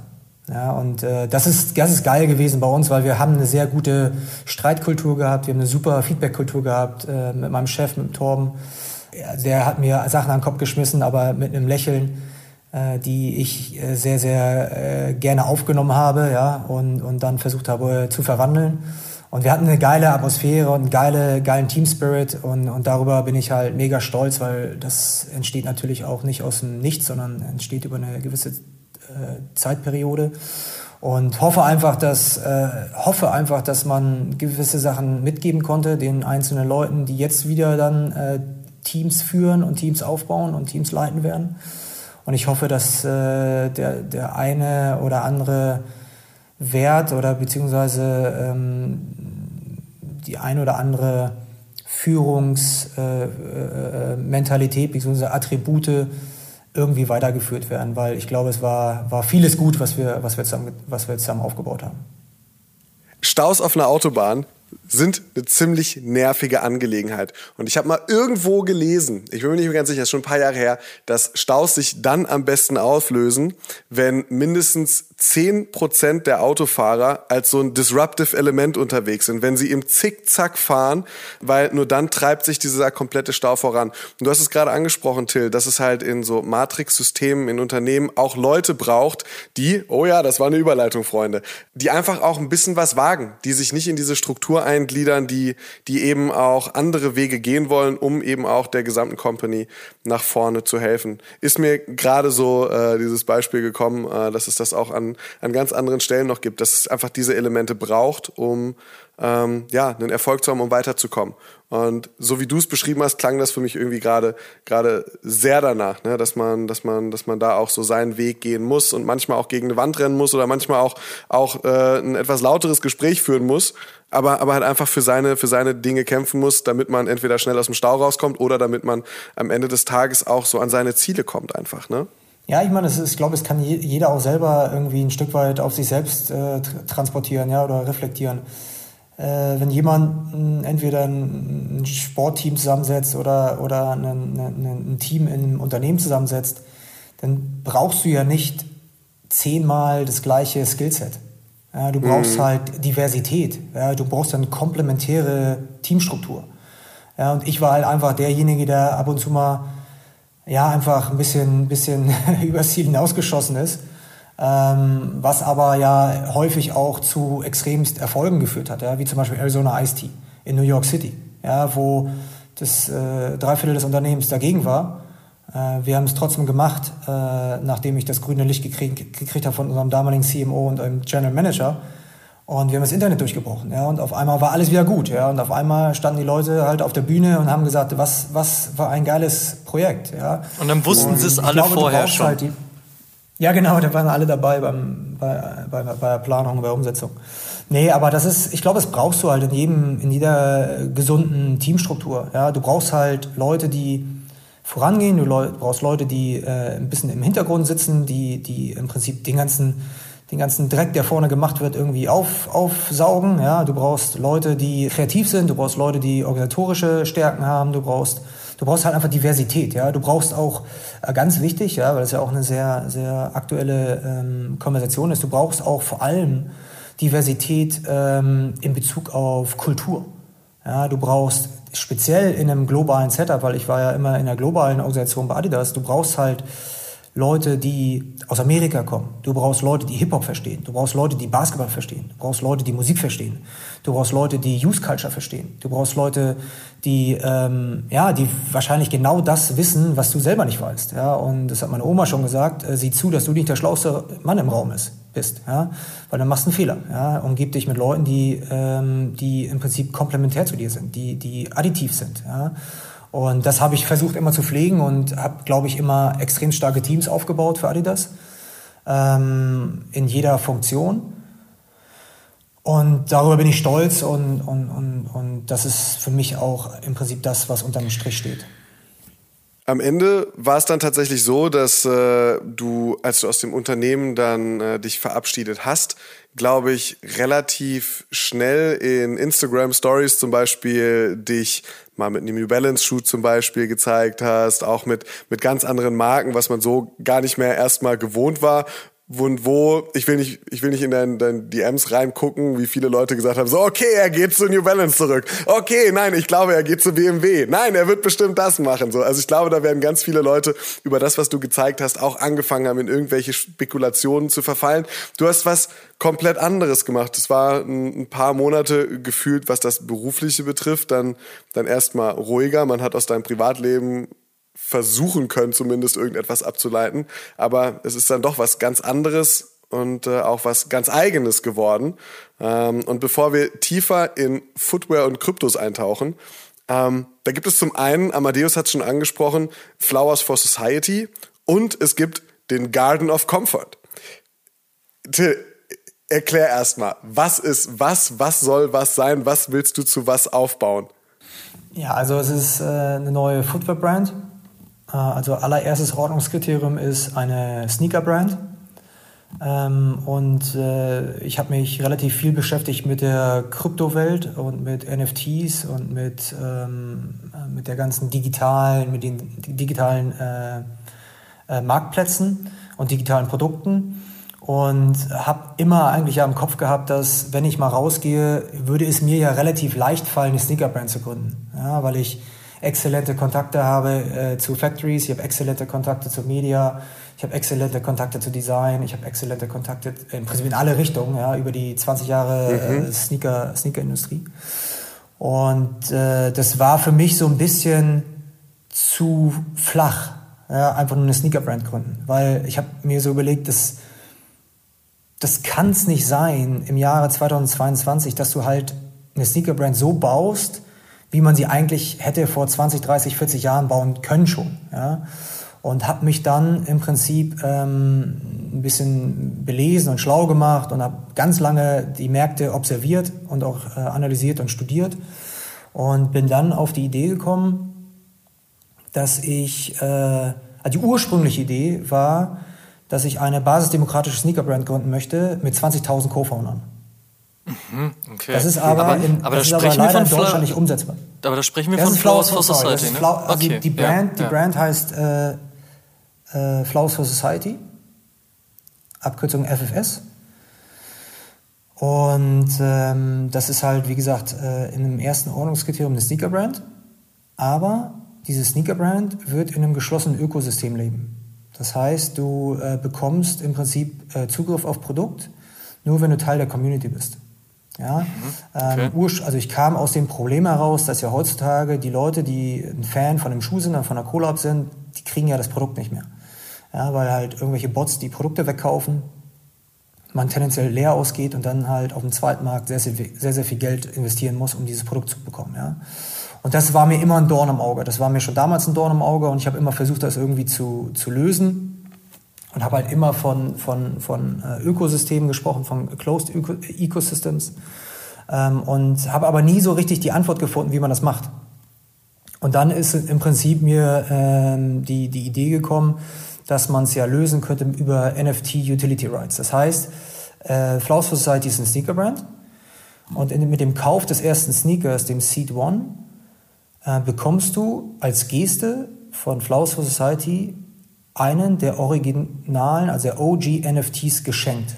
Ja, und äh, das, ist, das ist geil gewesen bei uns, weil wir haben eine sehr gute Streitkultur gehabt, wir haben eine super Feedbackkultur gehabt äh, mit meinem Chef, mit Torben. Der hat mir Sachen an den Kopf geschmissen, aber mit einem Lächeln, äh, die ich äh, sehr, sehr äh, gerne aufgenommen habe ja, und, und dann versucht habe zu verwandeln. Und wir hatten eine geile Atmosphäre und einen geile, geilen Team Spirit und, und darüber bin ich halt mega stolz, weil das entsteht natürlich auch nicht aus dem Nichts, sondern entsteht über eine gewisse äh, Zeitperiode und hoffe einfach, dass äh, hoffe einfach, dass man gewisse Sachen mitgeben konnte den einzelnen Leuten, die jetzt wieder dann äh, Teams führen und Teams aufbauen und Teams leiten werden. Und ich hoffe, dass äh, der, der eine oder andere Wert oder beziehungsweise ähm, die eine oder andere Führungsmentalität äh, äh, beziehungsweise Attribute irgendwie weitergeführt werden, weil ich glaube, es war, war vieles gut, was wir, was, wir zusammen, was wir zusammen aufgebaut haben. Staus auf einer Autobahn sind eine ziemlich nervige Angelegenheit. Und ich habe mal irgendwo gelesen, ich bin mir nicht mehr ganz sicher, ist schon ein paar Jahre her, dass Staus sich dann am besten auflösen, wenn mindestens 10% der Autofahrer als so ein disruptive Element unterwegs sind, wenn sie im Zickzack fahren, weil nur dann treibt sich dieser komplette Stau voran. Und du hast es gerade angesprochen, Till, dass es halt in so Matrix-Systemen, in Unternehmen auch Leute braucht, die, oh ja, das war eine Überleitung, Freunde, die einfach auch ein bisschen was wagen, die sich nicht in diese Struktur eingliedern, die, die eben auch andere Wege gehen wollen, um eben auch der gesamten Company nach vorne zu helfen. Ist mir gerade so äh, dieses Beispiel gekommen, äh, dass es das auch an, an ganz anderen Stellen noch gibt, dass es einfach diese Elemente braucht, um ähm, ja, einen Erfolg zu haben, um weiterzukommen. Und so wie du es beschrieben hast, klang das für mich irgendwie gerade gerade sehr danach, ne? dass man dass man dass man da auch so seinen Weg gehen muss und manchmal auch gegen eine Wand rennen muss oder manchmal auch auch äh, ein etwas lauteres Gespräch führen muss, aber aber halt einfach für seine für seine Dinge kämpfen muss, damit man entweder schnell aus dem Stau rauskommt oder damit man am Ende des Tages auch so an seine Ziele kommt einfach, ne? Ja, ich meine, ist, ich glaube, es kann jeder auch selber irgendwie ein Stück weit auf sich selbst äh, transportieren, ja, oder reflektieren wenn jemand entweder ein, Sportteam zusammensetzt oder, oder ein Team in einem Unternehmen zusammensetzt, dann brauchst du ja nicht zehnmal das gleiche Skillset. Ja, du brauchst mhm. halt Diversität. Ja, du brauchst eine komplementäre Teamstruktur. Ja, und ich war halt einfach derjenige, der ab und zu mal ja, einfach ein bisschen, bisschen übers Ziel hinausgeschossen ist ähm, was aber ja häufig auch zu extremst Erfolgen geführt hat, ja, wie zum Beispiel Arizona Ice Tea in New York City, ja, wo das äh, Dreiviertel des Unternehmens dagegen war. Äh, wir haben es trotzdem gemacht, äh, nachdem ich das grüne Licht gekriegt, gekriegt habe von unserem damaligen CMO und einem General Manager. Und wir haben das Internet durchgebrochen, ja, und auf einmal war alles wieder gut, ja, und auf einmal standen die Leute halt auf der Bühne und haben gesagt, was, was war ein geiles Projekt, ja. Und dann wussten sie es alle glaube, vorher schon. Halt die, ja, genau, da waren alle dabei beim, bei, bei, bei der Planung, bei der Umsetzung. Nee, aber das ist, ich glaube, das brauchst du halt in jedem, in jeder gesunden Teamstruktur. Ja, du brauchst halt Leute, die vorangehen, du brauchst Leute, die äh, ein bisschen im Hintergrund sitzen, die, die im Prinzip den ganzen, den ganzen Dreck, der vorne gemacht wird, irgendwie auf, aufsaugen. Ja, du brauchst Leute, die kreativ sind, du brauchst Leute, die organisatorische Stärken haben, du brauchst du brauchst halt einfach Diversität, ja. Du brauchst auch, äh, ganz wichtig, ja, weil das ja auch eine sehr, sehr aktuelle ähm, Konversation ist, du brauchst auch vor allem Diversität ähm, in Bezug auf Kultur. Ja, du brauchst speziell in einem globalen Setup, weil ich war ja immer in einer globalen Organisation bei Adidas, du brauchst halt Leute, die aus Amerika kommen. Du brauchst Leute, die Hip-Hop verstehen. Du brauchst Leute, die Basketball verstehen. Du brauchst Leute, die Musik verstehen. Du brauchst Leute, die Youth Culture verstehen. Du brauchst Leute, die, ähm, ja, die wahrscheinlich genau das wissen, was du selber nicht weißt. Ja? Und das hat meine Oma schon gesagt. Äh, sieh zu, dass du nicht der schlauste Mann im Raum ist, bist. Ja? Weil dann machst du einen Fehler. Ja? Umgib dich mit Leuten, die, ähm, die im Prinzip komplementär zu dir sind, die, die additiv sind. Ja? Und das habe ich versucht immer zu pflegen und habe, glaube ich, immer extrem starke Teams aufgebaut für Adidas. Ähm, in jeder Funktion. Und darüber bin ich stolz und, und, und, und das ist für mich auch im Prinzip das, was unter dem Strich steht. Am Ende war es dann tatsächlich so, dass äh, du, als du aus dem Unternehmen dann äh, dich verabschiedet hast, glaube ich, relativ schnell in Instagram Stories zum Beispiel dich mal mit einem New Balance Schuh zum Beispiel gezeigt hast, auch mit, mit ganz anderen Marken, was man so gar nicht mehr erstmal gewohnt war und wo, ich will nicht, ich will nicht in deinen, deinen DMs reingucken, wie viele Leute gesagt haben, so, okay, er geht zu New Balance zurück. Okay, nein, ich glaube, er geht zu BMW. Nein, er wird bestimmt das machen. So, also ich glaube, da werden ganz viele Leute über das, was du gezeigt hast, auch angefangen haben, in irgendwelche Spekulationen zu verfallen. Du hast was komplett anderes gemacht. Es war ein paar Monate gefühlt, was das Berufliche betrifft, dann, dann erstmal ruhiger. Man hat aus deinem Privatleben versuchen können, zumindest irgendetwas abzuleiten. Aber es ist dann doch was ganz anderes und äh, auch was ganz eigenes geworden. Ähm, und bevor wir tiefer in Footwear und Kryptos eintauchen, ähm, da gibt es zum einen, Amadeus hat es schon angesprochen, Flowers for Society und es gibt den Garden of Comfort. Till, erklär erstmal, was ist was, was soll was sein, was willst du zu was aufbauen? Ja, also es ist äh, eine neue Footwear-Brand, also allererstes Ordnungskriterium ist eine Sneaker-Brand. Ähm, und äh, ich habe mich relativ viel beschäftigt mit der Kryptowelt und mit NFTs und mit, ähm, äh, mit der ganzen digitalen, mit den digitalen äh, äh, Marktplätzen und digitalen Produkten und habe immer eigentlich ja im Kopf gehabt, dass wenn ich mal rausgehe, würde es mir ja relativ leicht fallen, eine Sneaker-Brand zu gründen, ja, weil ich exzellente Kontakte habe äh, zu Factories, ich habe exzellente Kontakte zu Media, ich habe exzellente Kontakte zu Design, ich habe exzellente Kontakte im Prinzip in alle Richtungen, ja, über die 20 Jahre mhm. äh, Sneaker, Sneaker-Industrie. Und äh, das war für mich so ein bisschen zu flach, ja, einfach nur eine Sneaker-Brand gründen, weil ich habe mir so überlegt, dass das kann es nicht sein im Jahre 2022, dass du halt eine Sneaker-Brand so baust, wie man sie eigentlich hätte vor 20, 30, 40 Jahren bauen können schon. Ja? Und habe mich dann im Prinzip ähm, ein bisschen belesen und schlau gemacht und habe ganz lange die Märkte observiert und auch äh, analysiert und studiert und bin dann auf die Idee gekommen, dass ich, äh, die ursprüngliche Idee war, dass ich eine basisdemokratische Sneaker-Brand gründen möchte mit 20.000 Co-Foundern. Mhm, okay. Das ist aber, aber, in, aber das ist aber leider in Deutschland nicht umsetzbar. Aber da sprechen wir das von Flowers for Society, ne? also okay. die, Brand, ja, die Brand heißt äh, äh, Flowers for Society, Abkürzung FFS. Und ähm, das ist halt, wie gesagt, äh, in einem ersten Ordnungskriterium eine Sneaker-Brand. Aber diese Sneaker-Brand wird in einem geschlossenen Ökosystem leben. Das heißt, du äh, bekommst im Prinzip äh, Zugriff auf Produkt, nur wenn du Teil der Community bist. Ja? Mhm. Ähm, okay. also ich kam aus dem Problem heraus, dass ja heutzutage die Leute, die ein Fan von einem Schuh sind, von einer Collab sind, die kriegen ja das Produkt nicht mehr. Ja, weil halt irgendwelche Bots die Produkte wegkaufen, man tendenziell leer ausgeht und dann halt auf dem zweiten Markt sehr, sehr, sehr, sehr viel Geld investieren muss, um dieses Produkt zu bekommen. Ja? Und das war mir immer ein Dorn im Auge. Das war mir schon damals ein Dorn im Auge und ich habe immer versucht, das irgendwie zu, zu lösen und habe halt immer von, von, von äh, Ökosystemen gesprochen, von Closed Eco Ecosystems ähm, und habe aber nie so richtig die Antwort gefunden, wie man das macht. Und dann ist im Prinzip mir ähm, die, die Idee gekommen, dass man es ja lösen könnte über NFT Utility Rights. Das heißt, äh, for Society ist ein Sneaker-Brand und in, mit dem Kauf des ersten Sneakers, dem Seed One, äh, bekommst du als Geste von for Society einen der originalen, also der OG NFTs geschenkt.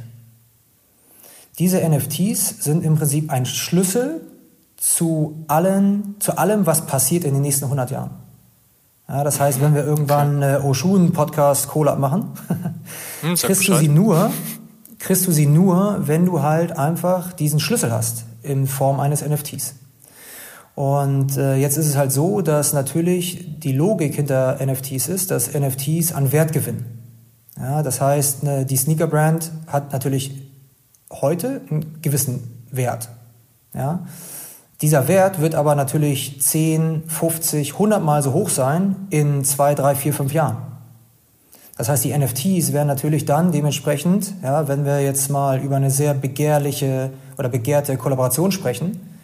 Diese NFTs sind im Prinzip ein Schlüssel zu, allen, zu allem, was passiert in den nächsten 100 Jahren. Ja, das heißt, wenn wir irgendwann äh, Oshun-Podcast Collab machen, hm, kriegst du sie nur, kriegst du sie nur, wenn du halt einfach diesen Schlüssel hast in Form eines NFTs. Und äh, jetzt ist es halt so, dass natürlich die Logik hinter NFTs ist, dass NFTs an Wert gewinnen. Ja, das heißt, ne, die Sneaker-Brand hat natürlich heute einen gewissen Wert. Ja. Dieser Wert wird aber natürlich 10, 50, 100 Mal so hoch sein in 2, 3, 4, 5 Jahren. Das heißt, die NFTs werden natürlich dann dementsprechend, ja, wenn wir jetzt mal über eine sehr begehrliche oder begehrte Kollaboration sprechen,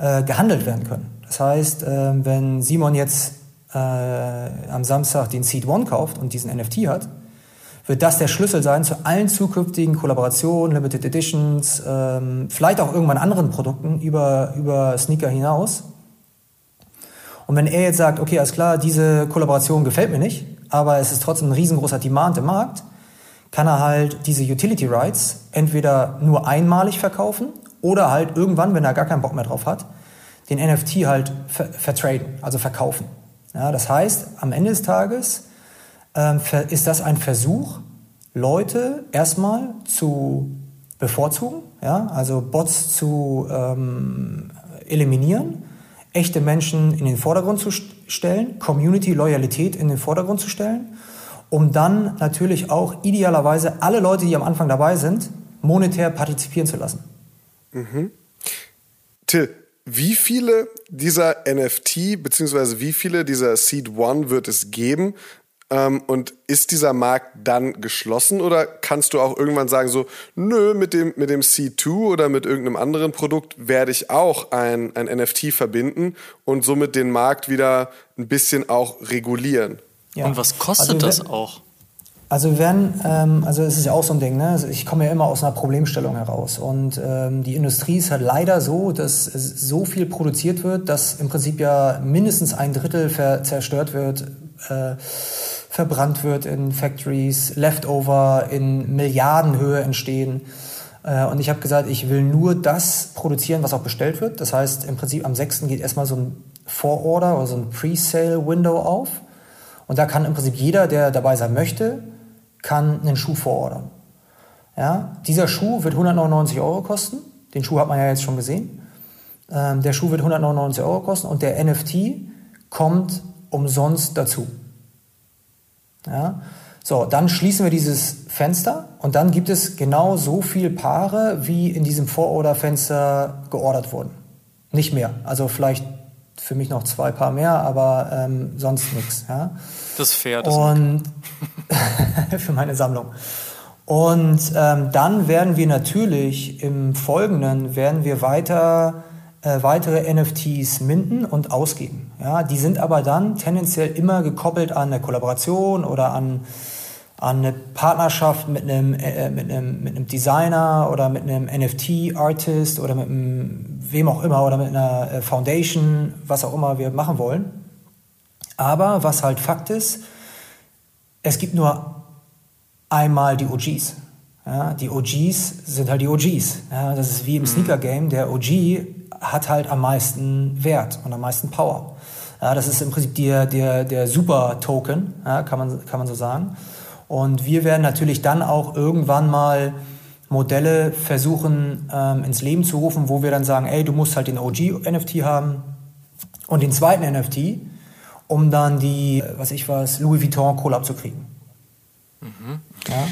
äh, gehandelt werden können. Das heißt, äh, wenn Simon jetzt äh, am Samstag den Seed One kauft und diesen NFT hat, wird das der Schlüssel sein zu allen zukünftigen Kollaborationen, Limited Editions, ähm, vielleicht auch irgendwann anderen Produkten über, über Sneaker hinaus. Und wenn er jetzt sagt, okay, alles klar, diese Kollaboration gefällt mir nicht, aber es ist trotzdem ein riesengroßer Demand im Markt, kann er halt diese Utility Rights entweder nur einmalig verkaufen oder halt irgendwann, wenn er gar keinen Bock mehr drauf hat, den NFT halt ver vertraden, also verkaufen. Ja, das heißt, am Ende des Tages ähm, ist das ein Versuch, Leute erstmal zu bevorzugen, ja, also Bots zu ähm, eliminieren, echte Menschen in den Vordergrund zu stellen, Community-Loyalität in den Vordergrund zu stellen, um dann natürlich auch idealerweise alle Leute, die am Anfang dabei sind, monetär partizipieren zu lassen. Mhm. Till, wie viele dieser NFT bzw. wie viele dieser Seed One wird es geben? Ähm, und ist dieser Markt dann geschlossen oder kannst du auch irgendwann sagen, so, nö, mit dem, mit dem C2 oder mit irgendeinem anderen Produkt werde ich auch ein, ein NFT verbinden und somit den Markt wieder ein bisschen auch regulieren? Ja. Und was kostet also, das auch? Also wenn, ähm, also es ist ja auch so ein Ding, ne? Also ich komme ja immer aus einer Problemstellung heraus und ähm, die Industrie ist halt leider so, dass so viel produziert wird, dass im Prinzip ja mindestens ein Drittel zerstört wird. Äh, verbrannt wird in Factories, Leftover in Milliardenhöhe entstehen. Äh, und ich habe gesagt, ich will nur das produzieren, was auch bestellt wird. Das heißt, im Prinzip am 6. geht erstmal so ein Vororder oder so ein Pre-Sale-Window auf. Und da kann im Prinzip jeder, der dabei sein möchte, kann einen Schuh vorordern. Ja, dieser Schuh wird 199 Euro kosten. Den Schuh hat man ja jetzt schon gesehen. Ähm, der Schuh wird 199 Euro kosten und der NFT kommt umsonst dazu. Ja? So, dann schließen wir dieses Fenster und dann gibt es genau so viele Paare, wie in diesem Vororderfenster geordert wurden. Nicht mehr. Also vielleicht für mich noch zwei Paar mehr, aber ähm, sonst nichts. Ja? Das ist fair. Das und für meine Sammlung. Und ähm, dann werden wir natürlich im Folgenden werden wir weiter äh, weitere NFTs minden und ausgeben. Ja, die sind aber dann tendenziell immer gekoppelt an eine Kollaboration oder an, an eine Partnerschaft mit einem, äh, mit, einem, mit einem Designer oder mit einem NFT-Artist oder mit einem, wem auch immer oder mit einer äh, Foundation, was auch immer wir machen wollen. Aber was halt Fakt ist, es gibt nur einmal die OGs. Ja, die OGs sind halt die OGs. Ja, das ist wie im mhm. Sneaker-Game. Der OG hat halt am meisten Wert und am meisten Power. Ja, das ist im Prinzip der, der, der Super-Token, ja, kann, man, kann man so sagen. Und wir werden natürlich dann auch irgendwann mal Modelle versuchen ähm, ins Leben zu rufen, wo wir dann sagen, ey, du musst halt den OG-NFT haben und den zweiten NFT, um dann die, was ich was, Louis Vuitton Collab zu kriegen. Mhm. Ja?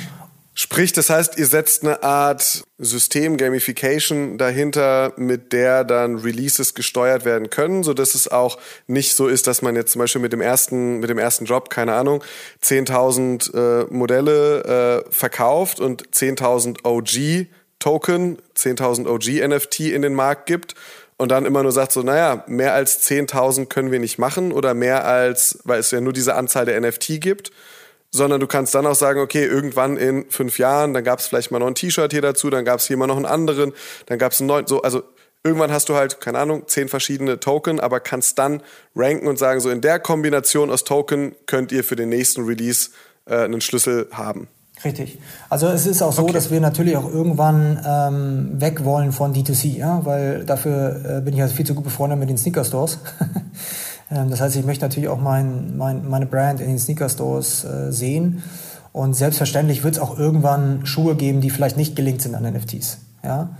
Sprich, das heißt, ihr setzt eine Art System, Gamification dahinter, mit der dann Releases gesteuert werden können, so dass es auch nicht so ist, dass man jetzt zum Beispiel mit dem ersten, mit dem ersten Drop, keine Ahnung, 10.000 äh, Modelle äh, verkauft und 10.000 OG Token, 10.000 OG NFT in den Markt gibt und dann immer nur sagt so, naja, mehr als 10.000 können wir nicht machen oder mehr als, weil es ja nur diese Anzahl der NFT gibt sondern du kannst dann auch sagen, okay, irgendwann in fünf Jahren, dann gab es vielleicht mal noch ein T-Shirt hier dazu, dann gab es hier mal noch einen anderen, dann gab es einen neuen, so, also irgendwann hast du halt, keine Ahnung, zehn verschiedene Token, aber kannst dann ranken und sagen, so in der Kombination aus Token könnt ihr für den nächsten Release äh, einen Schlüssel haben. Richtig. Also es ist auch so, okay. dass wir natürlich auch irgendwann ähm, weg wollen von D2C, ja, weil dafür äh, bin ich also viel zu gut befreundet mit den Sneaker Stores. ähm, das heißt, ich möchte natürlich auch mein, mein, meine Brand in den Sneaker Stores äh, sehen. Und selbstverständlich wird es auch irgendwann Schuhe geben, die vielleicht nicht gelingt sind an NFTs. Ja?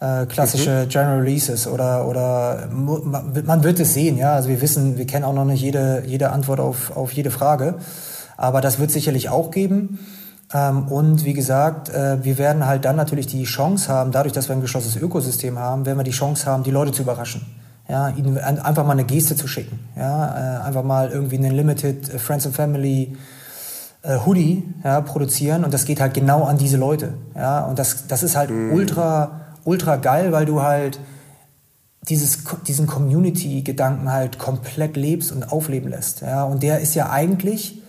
Äh, klassische mhm. General Releases oder, oder man wird es sehen, ja. Also wir wissen, wir kennen auch noch nicht jede, jede Antwort auf, auf jede Frage. Aber das wird sicherlich auch geben. Ähm, und wie gesagt, äh, wir werden halt dann natürlich die Chance haben, dadurch, dass wir ein geschlossenes Ökosystem haben, werden wir die Chance haben, die Leute zu überraschen. Ja, ihnen einfach mal eine Geste zu schicken. Ja, äh, einfach mal irgendwie einen Limited äh, Friends and Family Hoodie ja, produzieren und das geht halt genau an diese Leute. Ja, und das, das ist halt mhm. ultra, ultra geil, weil du halt dieses, diesen Community-Gedanken halt komplett lebst und aufleben lässt. Ja, und der ist ja eigentlich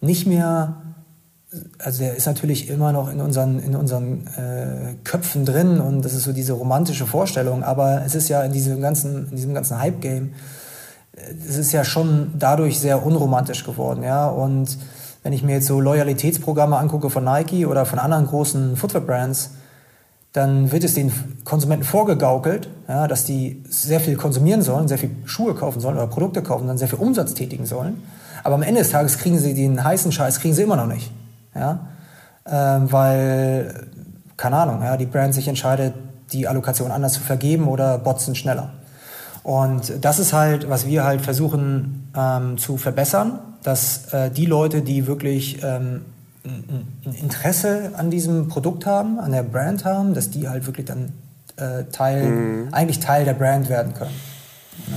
nicht mehr also der ist natürlich immer noch in unseren, in unseren äh, Köpfen drin und das ist so diese romantische Vorstellung, aber es ist ja in diesem ganzen, in diesem ganzen Hype-Game, äh, es ist ja schon dadurch sehr unromantisch geworden, ja, und wenn ich mir jetzt so Loyalitätsprogramme angucke von Nike oder von anderen großen Footwear-Brands, dann wird es den Konsumenten vorgegaukelt, ja, dass die sehr viel konsumieren sollen, sehr viel Schuhe kaufen sollen oder Produkte kaufen, dann sehr viel Umsatz tätigen sollen. Aber am Ende des Tages kriegen sie den heißen Scheiß, kriegen sie immer noch nicht ja, ähm, weil, keine Ahnung, ja, die Brand sich entscheidet, die Allokation anders zu vergeben oder botzen schneller. Und das ist halt, was wir halt versuchen ähm, zu verbessern, dass äh, die Leute, die wirklich ähm, ein Interesse an diesem Produkt haben, an der Brand haben, dass die halt wirklich dann äh, Teil, mhm. eigentlich Teil der Brand werden können. Ja.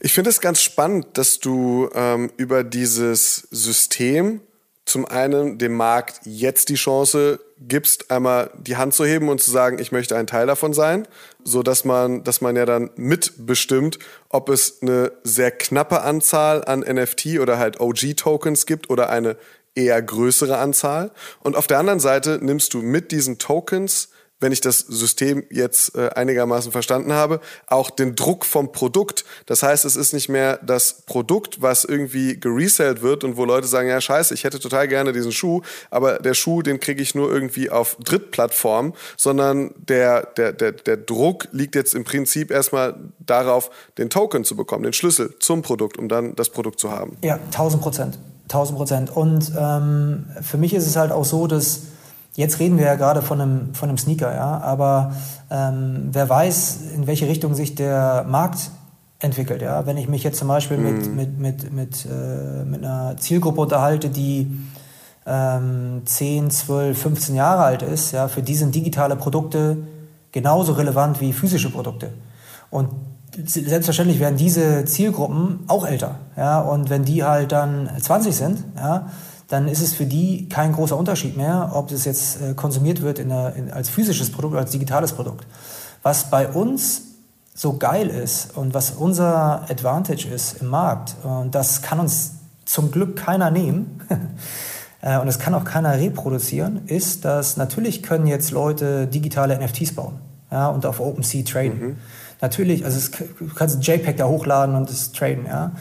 Ich finde es ganz spannend, dass du ähm, über dieses System zum einen dem Markt jetzt die Chance gibst, einmal die Hand zu heben und zu sagen, ich möchte ein Teil davon sein, so dass man, dass man ja dann mitbestimmt, ob es eine sehr knappe Anzahl an NFT oder halt OG-Tokens gibt oder eine eher größere Anzahl. Und auf der anderen Seite nimmst du mit diesen Tokens wenn ich das System jetzt äh, einigermaßen verstanden habe, auch den Druck vom Produkt. Das heißt, es ist nicht mehr das Produkt, was irgendwie geresellt wird und wo Leute sagen, ja scheiße, ich hätte total gerne diesen Schuh, aber der Schuh, den kriege ich nur irgendwie auf Drittplattform, sondern der, der, der, der Druck liegt jetzt im Prinzip erstmal darauf, den Token zu bekommen, den Schlüssel zum Produkt, um dann das Produkt zu haben. Ja, 1000 Prozent. 1000 Prozent. Und ähm, für mich ist es halt auch so, dass Jetzt reden wir ja gerade von einem, von einem Sneaker, ja, aber ähm, wer weiß, in welche Richtung sich der Markt entwickelt. Ja? Wenn ich mich jetzt zum Beispiel mhm. mit, mit, mit, mit, äh, mit einer Zielgruppe unterhalte, die ähm, 10, 12, 15 Jahre alt ist, ja, für die sind digitale Produkte genauso relevant wie physische Produkte. Und selbstverständlich werden diese Zielgruppen auch älter. Ja? Und wenn die halt dann 20 sind, ja, dann ist es für die kein großer Unterschied mehr, ob das jetzt äh, konsumiert wird in der, in, als physisches Produkt oder als digitales Produkt. Was bei uns so geil ist und was unser Advantage ist im Markt, und das kann uns zum Glück keiner nehmen, äh, und das kann auch keiner reproduzieren, ist, dass natürlich können jetzt Leute digitale NFTs bauen ja, und auf OpenSea traden. Mhm. Natürlich, also es, du kannst JPEG da hochladen und es traden, ja.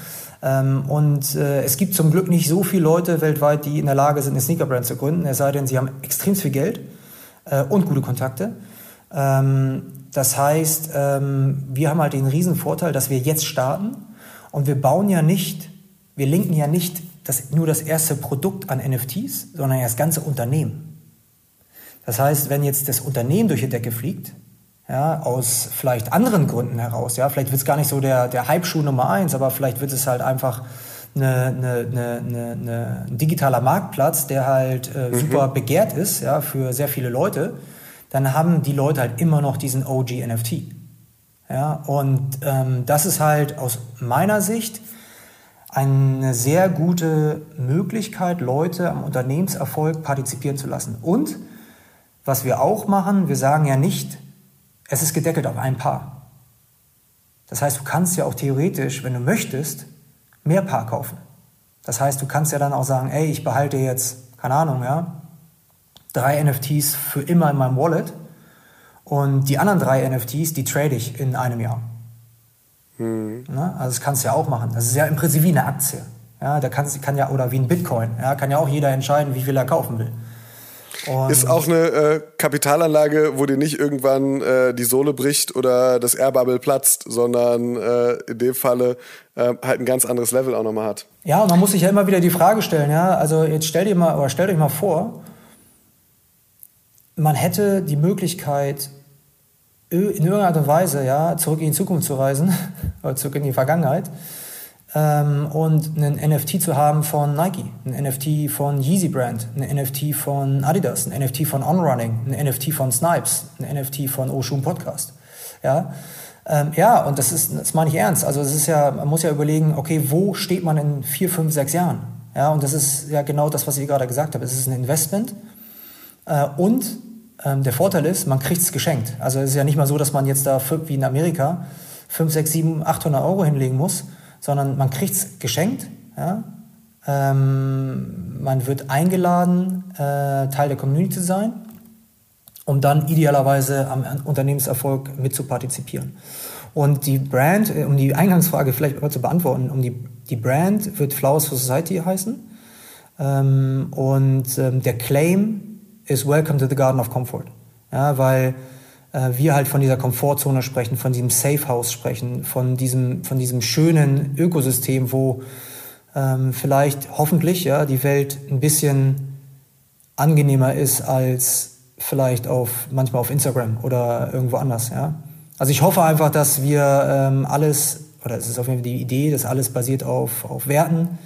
Ähm, und äh, es gibt zum Glück nicht so viele Leute weltweit, die in der Lage sind, eine Sneaker-Brand zu gründen, es sei denn, sie haben extrem viel Geld äh, und gute Kontakte. Ähm, das heißt, ähm, wir haben halt den riesen Vorteil, dass wir jetzt starten und wir bauen ja nicht, wir linken ja nicht das, nur das erste Produkt an NFTs, sondern das ganze Unternehmen. Das heißt, wenn jetzt das Unternehmen durch die Decke fliegt, ja, aus vielleicht anderen Gründen heraus. Ja, vielleicht wird es gar nicht so der, der Hype-Schuh Nummer eins, aber vielleicht wird es halt einfach eine, eine, eine, eine, ein digitaler Marktplatz, der halt äh, mhm. super begehrt ist ja, für sehr viele Leute. Dann haben die Leute halt immer noch diesen OG-NFT. Ja, und ähm, das ist halt aus meiner Sicht eine sehr gute Möglichkeit, Leute am Unternehmenserfolg partizipieren zu lassen. Und was wir auch machen, wir sagen ja nicht, es ist gedeckelt auf ein Paar. Das heißt, du kannst ja auch theoretisch, wenn du möchtest, mehr Paar kaufen. Das heißt, du kannst ja dann auch sagen, ey, ich behalte jetzt, keine Ahnung, ja, drei NFTs für immer in meinem Wallet und die anderen drei NFTs, die trade ich in einem Jahr. Mhm. Ne? Also das kannst du ja auch machen. Das ist ja im Prinzip wie eine Aktie. Ja, da kann, kann ja, oder wie ein Bitcoin. Ja, kann ja auch jeder entscheiden, wie viel er kaufen will. Und ist auch eine äh, Kapitalanlage, wo dir nicht irgendwann äh, die Sohle bricht oder das Airbubble platzt, sondern äh, in dem Falle äh, halt ein ganz anderes Level auch nochmal hat. Ja, und man muss sich ja immer wieder die Frage stellen, ja, also jetzt stell dir mal oder stellt euch mal vor, man hätte die Möglichkeit, in irgendeiner Art und Weise ja, zurück in die Zukunft zu reisen oder zurück in die Vergangenheit ähm, und einen NFT zu haben von Nike, ein NFT von Yeezy Brand, ein NFT von Adidas, ein NFT von OnRunning, ein NFT von Snipes, ein NFT von Oshun Podcast. Ja, ähm, ja, und das ist, das meine ich ernst. Also es ist ja, man muss ja überlegen, okay, wo steht man in vier, fünf, sechs Jahren? Ja, und das ist ja genau das, was ich gerade gesagt habe. Es ist ein Investment äh, und ähm, der Vorteil ist, man kriegt es geschenkt. Also es ist ja nicht mal so, dass man jetzt da wie in Amerika 5, 6, 7, 800 Euro hinlegen muss, sondern man kriegt es geschenkt. Ja? Ähm, man wird eingeladen, äh, Teil der Community zu sein, um dann idealerweise am Unternehmenserfolg mitzupartizipieren. Und die Brand, äh, um die Eingangsfrage vielleicht mal zu beantworten, um die, die Brand wird Flowers for Society heißen. Ähm, und ähm, der Claim ist Welcome to the Garden of Comfort. Ja, weil wir halt von dieser Komfortzone sprechen, von diesem Safe House sprechen, von diesem, von diesem schönen Ökosystem, wo ähm, vielleicht hoffentlich ja, die Welt ein bisschen angenehmer ist als vielleicht auf, manchmal auf Instagram oder irgendwo anders. Ja? Also ich hoffe einfach, dass wir ähm, alles, oder es ist auf jeden Fall die Idee, dass alles basiert auf, auf Werten,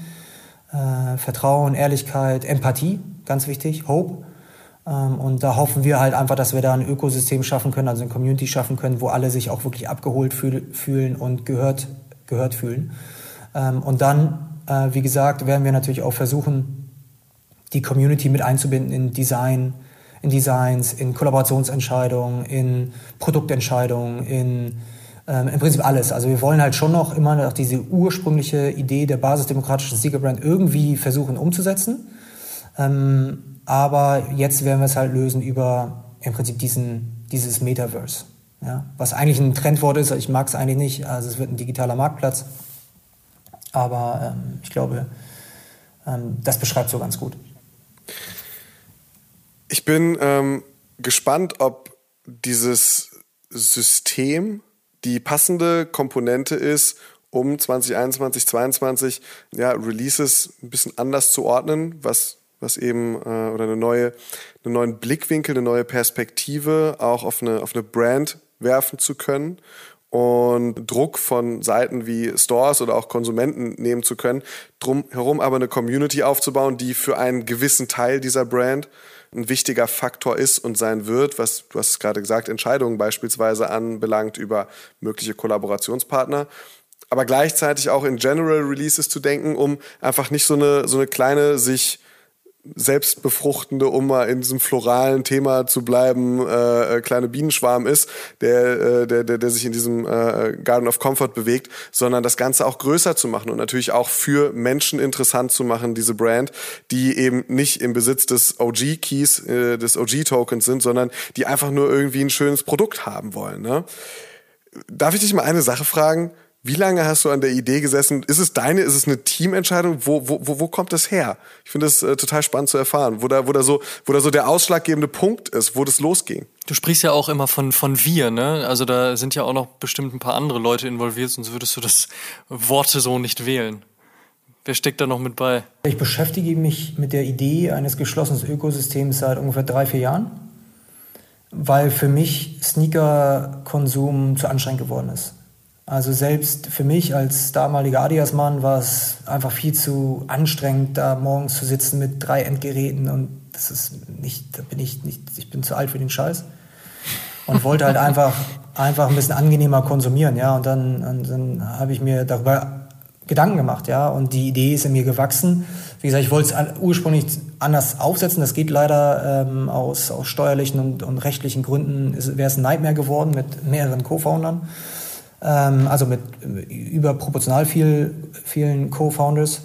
äh, Vertrauen, Ehrlichkeit, Empathie, ganz wichtig, Hope. Ähm, und da hoffen wir halt einfach, dass wir da ein Ökosystem schaffen können, also eine Community schaffen können, wo alle sich auch wirklich abgeholt fühlen und gehört, gehört fühlen. Ähm, und dann, äh, wie gesagt, werden wir natürlich auch versuchen, die Community mit einzubinden in Design, in Designs, in Kollaborationsentscheidungen, in Produktentscheidungen, in ähm, im Prinzip alles. Also wir wollen halt schon noch immer noch diese ursprüngliche Idee der basisdemokratischen Siegerbrand irgendwie versuchen umzusetzen. Ähm, aber jetzt werden wir es halt lösen über im Prinzip diesen, dieses Metaverse. Ja? Was eigentlich ein Trendwort ist, ich mag es eigentlich nicht. Also es wird ein digitaler Marktplatz. Aber ähm, ich glaube, ähm, das beschreibt so ganz gut. Ich bin ähm, gespannt, ob dieses System die passende Komponente ist, um 2021, 2022 ja, Releases ein bisschen anders zu ordnen, was was eben äh, oder eine neue, einen neuen Blickwinkel, eine neue Perspektive auch auf eine, auf eine Brand werfen zu können und Druck von Seiten wie Stores oder auch Konsumenten nehmen zu können, drumherum aber eine Community aufzubauen, die für einen gewissen Teil dieser Brand ein wichtiger Faktor ist und sein wird, was du hast es gerade gesagt, Entscheidungen beispielsweise anbelangt über mögliche Kollaborationspartner aber gleichzeitig auch in General Releases zu denken, um einfach nicht so eine, so eine kleine, sich selbstbefruchtende, um mal in diesem floralen Thema zu bleiben, äh, äh, kleine Bienenschwarm ist, der, äh, der, der, der sich in diesem äh, Garden of Comfort bewegt, sondern das Ganze auch größer zu machen und natürlich auch für Menschen interessant zu machen, diese Brand, die eben nicht im Besitz des OG-Keys, äh, des OG-Tokens sind, sondern die einfach nur irgendwie ein schönes Produkt haben wollen. Ne? Darf ich dich mal eine Sache fragen? Wie lange hast du an der Idee gesessen? Ist es deine, ist es eine Teamentscheidung? Wo, wo, wo, wo kommt das her? Ich finde es äh, total spannend zu erfahren, wo da, wo, da so, wo da so der ausschlaggebende Punkt ist, wo das losging. Du sprichst ja auch immer von, von wir, ne? Also da sind ja auch noch bestimmt ein paar andere Leute involviert, sonst würdest du das Worte so nicht wählen. Wer steckt da noch mit bei? Ich beschäftige mich mit der Idee eines geschlossenen Ökosystems seit ungefähr drei, vier Jahren, weil für mich Sneaker-Konsum zu anstrengend geworden ist. Also selbst für mich als damaliger Adidas-Mann war es einfach viel zu anstrengend, da morgens zu sitzen mit drei Endgeräten und das ist nicht, da bin ich nicht, ich bin zu alt für den Scheiß und wollte halt einfach, einfach ein bisschen angenehmer konsumieren, ja. Und dann, und dann habe ich mir darüber Gedanken gemacht, ja. Und die Idee ist in mir gewachsen. Wie gesagt, ich wollte es ursprünglich anders aufsetzen. Das geht leider ähm, aus, aus steuerlichen und, und rechtlichen Gründen. Wäre es ein Nightmare geworden mit mehreren Co-Foundern also mit überproportional viel, vielen Co-Founders.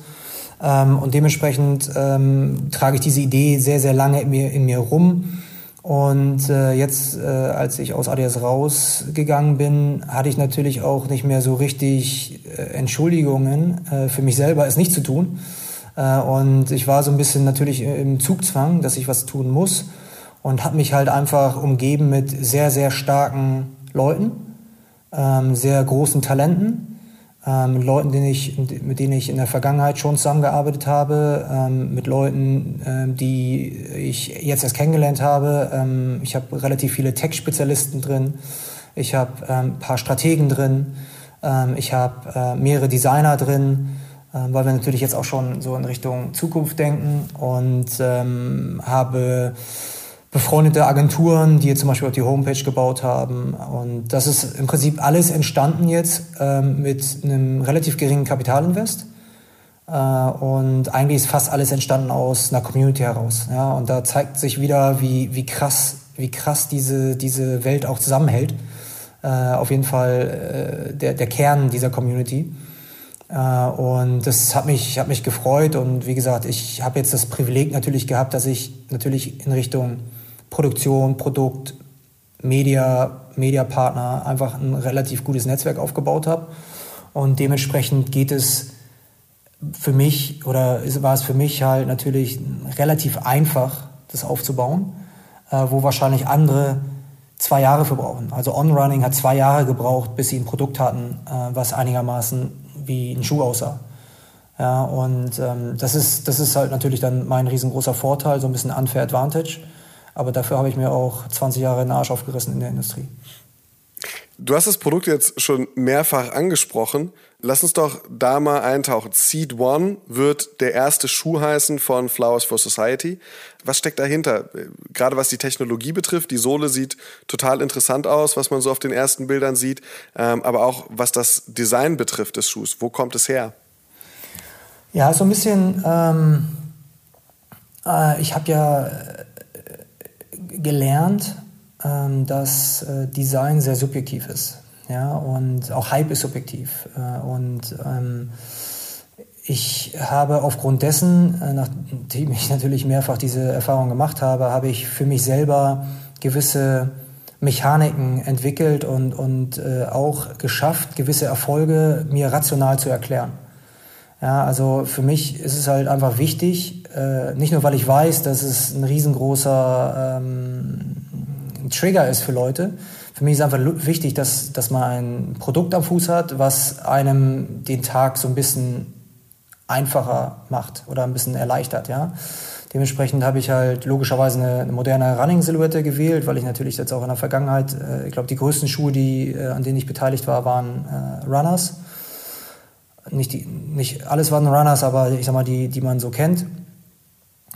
Ähm, und dementsprechend ähm, trage ich diese Idee sehr, sehr lange in mir, in mir rum. Und äh, jetzt, äh, als ich aus ADS rausgegangen bin, hatte ich natürlich auch nicht mehr so richtig äh, Entschuldigungen äh, für mich selber, es nicht zu tun. Äh, und ich war so ein bisschen natürlich im Zugzwang, dass ich was tun muss. und habe mich halt einfach umgeben mit sehr, sehr starken Leuten, ähm, sehr großen Talenten ähm, mit Leuten, denen ich, mit denen ich in der Vergangenheit schon zusammengearbeitet habe, ähm, mit Leuten, ähm, die ich jetzt erst kennengelernt habe. Ähm, ich habe relativ viele Tech-Spezialisten drin, ich habe ein ähm, paar Strategen drin, ähm, ich habe äh, mehrere Designer drin, weil wir natürlich jetzt auch schon so in Richtung Zukunft denken. Und habe befreundete Agenturen, die jetzt zum Beispiel auch die Homepage gebaut haben. Und das ist im Prinzip alles entstanden jetzt ähm, mit einem relativ geringen Kapitalinvest. Äh, und eigentlich ist fast alles entstanden aus einer Community heraus. Ja? Und da zeigt sich wieder, wie, wie krass, wie krass diese, diese Welt auch zusammenhält. Äh, auf jeden Fall äh, der, der Kern dieser Community. Äh, und das hat mich, hat mich gefreut. Und wie gesagt, ich habe jetzt das Privileg natürlich gehabt, dass ich natürlich in Richtung Produktion, Produkt, Media, Mediapartner einfach ein relativ gutes Netzwerk aufgebaut habe. Und dementsprechend geht es für mich oder war es für mich halt natürlich relativ einfach, das aufzubauen, äh, wo wahrscheinlich andere zwei Jahre für brauchen. Also On-Running hat zwei Jahre gebraucht, bis sie ein Produkt hatten, äh, was einigermaßen wie ein Schuh aussah. Ja, und ähm, das, ist, das ist halt natürlich dann mein riesengroßer Vorteil, so ein bisschen Unfair Advantage. Aber dafür habe ich mir auch 20 Jahre den Arsch aufgerissen in der Industrie. Du hast das Produkt jetzt schon mehrfach angesprochen. Lass uns doch da mal eintauchen. Seed One wird der erste Schuh heißen von Flowers for Society. Was steckt dahinter? Gerade was die Technologie betrifft. Die Sohle sieht total interessant aus, was man so auf den ersten Bildern sieht. Ähm, aber auch was das Design betrifft des Schuhs. Wo kommt es her? Ja, so ein bisschen. Ähm, äh, ich habe ja gelernt, ähm, dass äh, Design sehr subjektiv ist. Ja, und auch Hype ist subjektiv. Äh, und ähm, ich habe aufgrund dessen, äh, nachdem ich natürlich mehrfach diese Erfahrung gemacht habe, habe ich für mich selber gewisse Mechaniken entwickelt und, und auch geschafft, gewisse Erfolge mir rational zu erklären. Ja, also für mich ist es halt einfach wichtig, äh, nicht nur weil ich weiß, dass es ein riesengroßer ähm, Trigger ist für Leute. Für mich ist einfach wichtig, dass, dass man ein Produkt am Fuß hat, was einem den Tag so ein bisschen einfacher macht oder ein bisschen erleichtert. Ja? Dementsprechend habe ich halt logischerweise eine, eine moderne Running-Silhouette gewählt, weil ich natürlich jetzt auch in der Vergangenheit, äh, ich glaube, die größten Schuhe, die, äh, an denen ich beteiligt war, waren äh, Runners nicht, die, nicht alles waren Runners, aber ich sag mal, die, die man so kennt.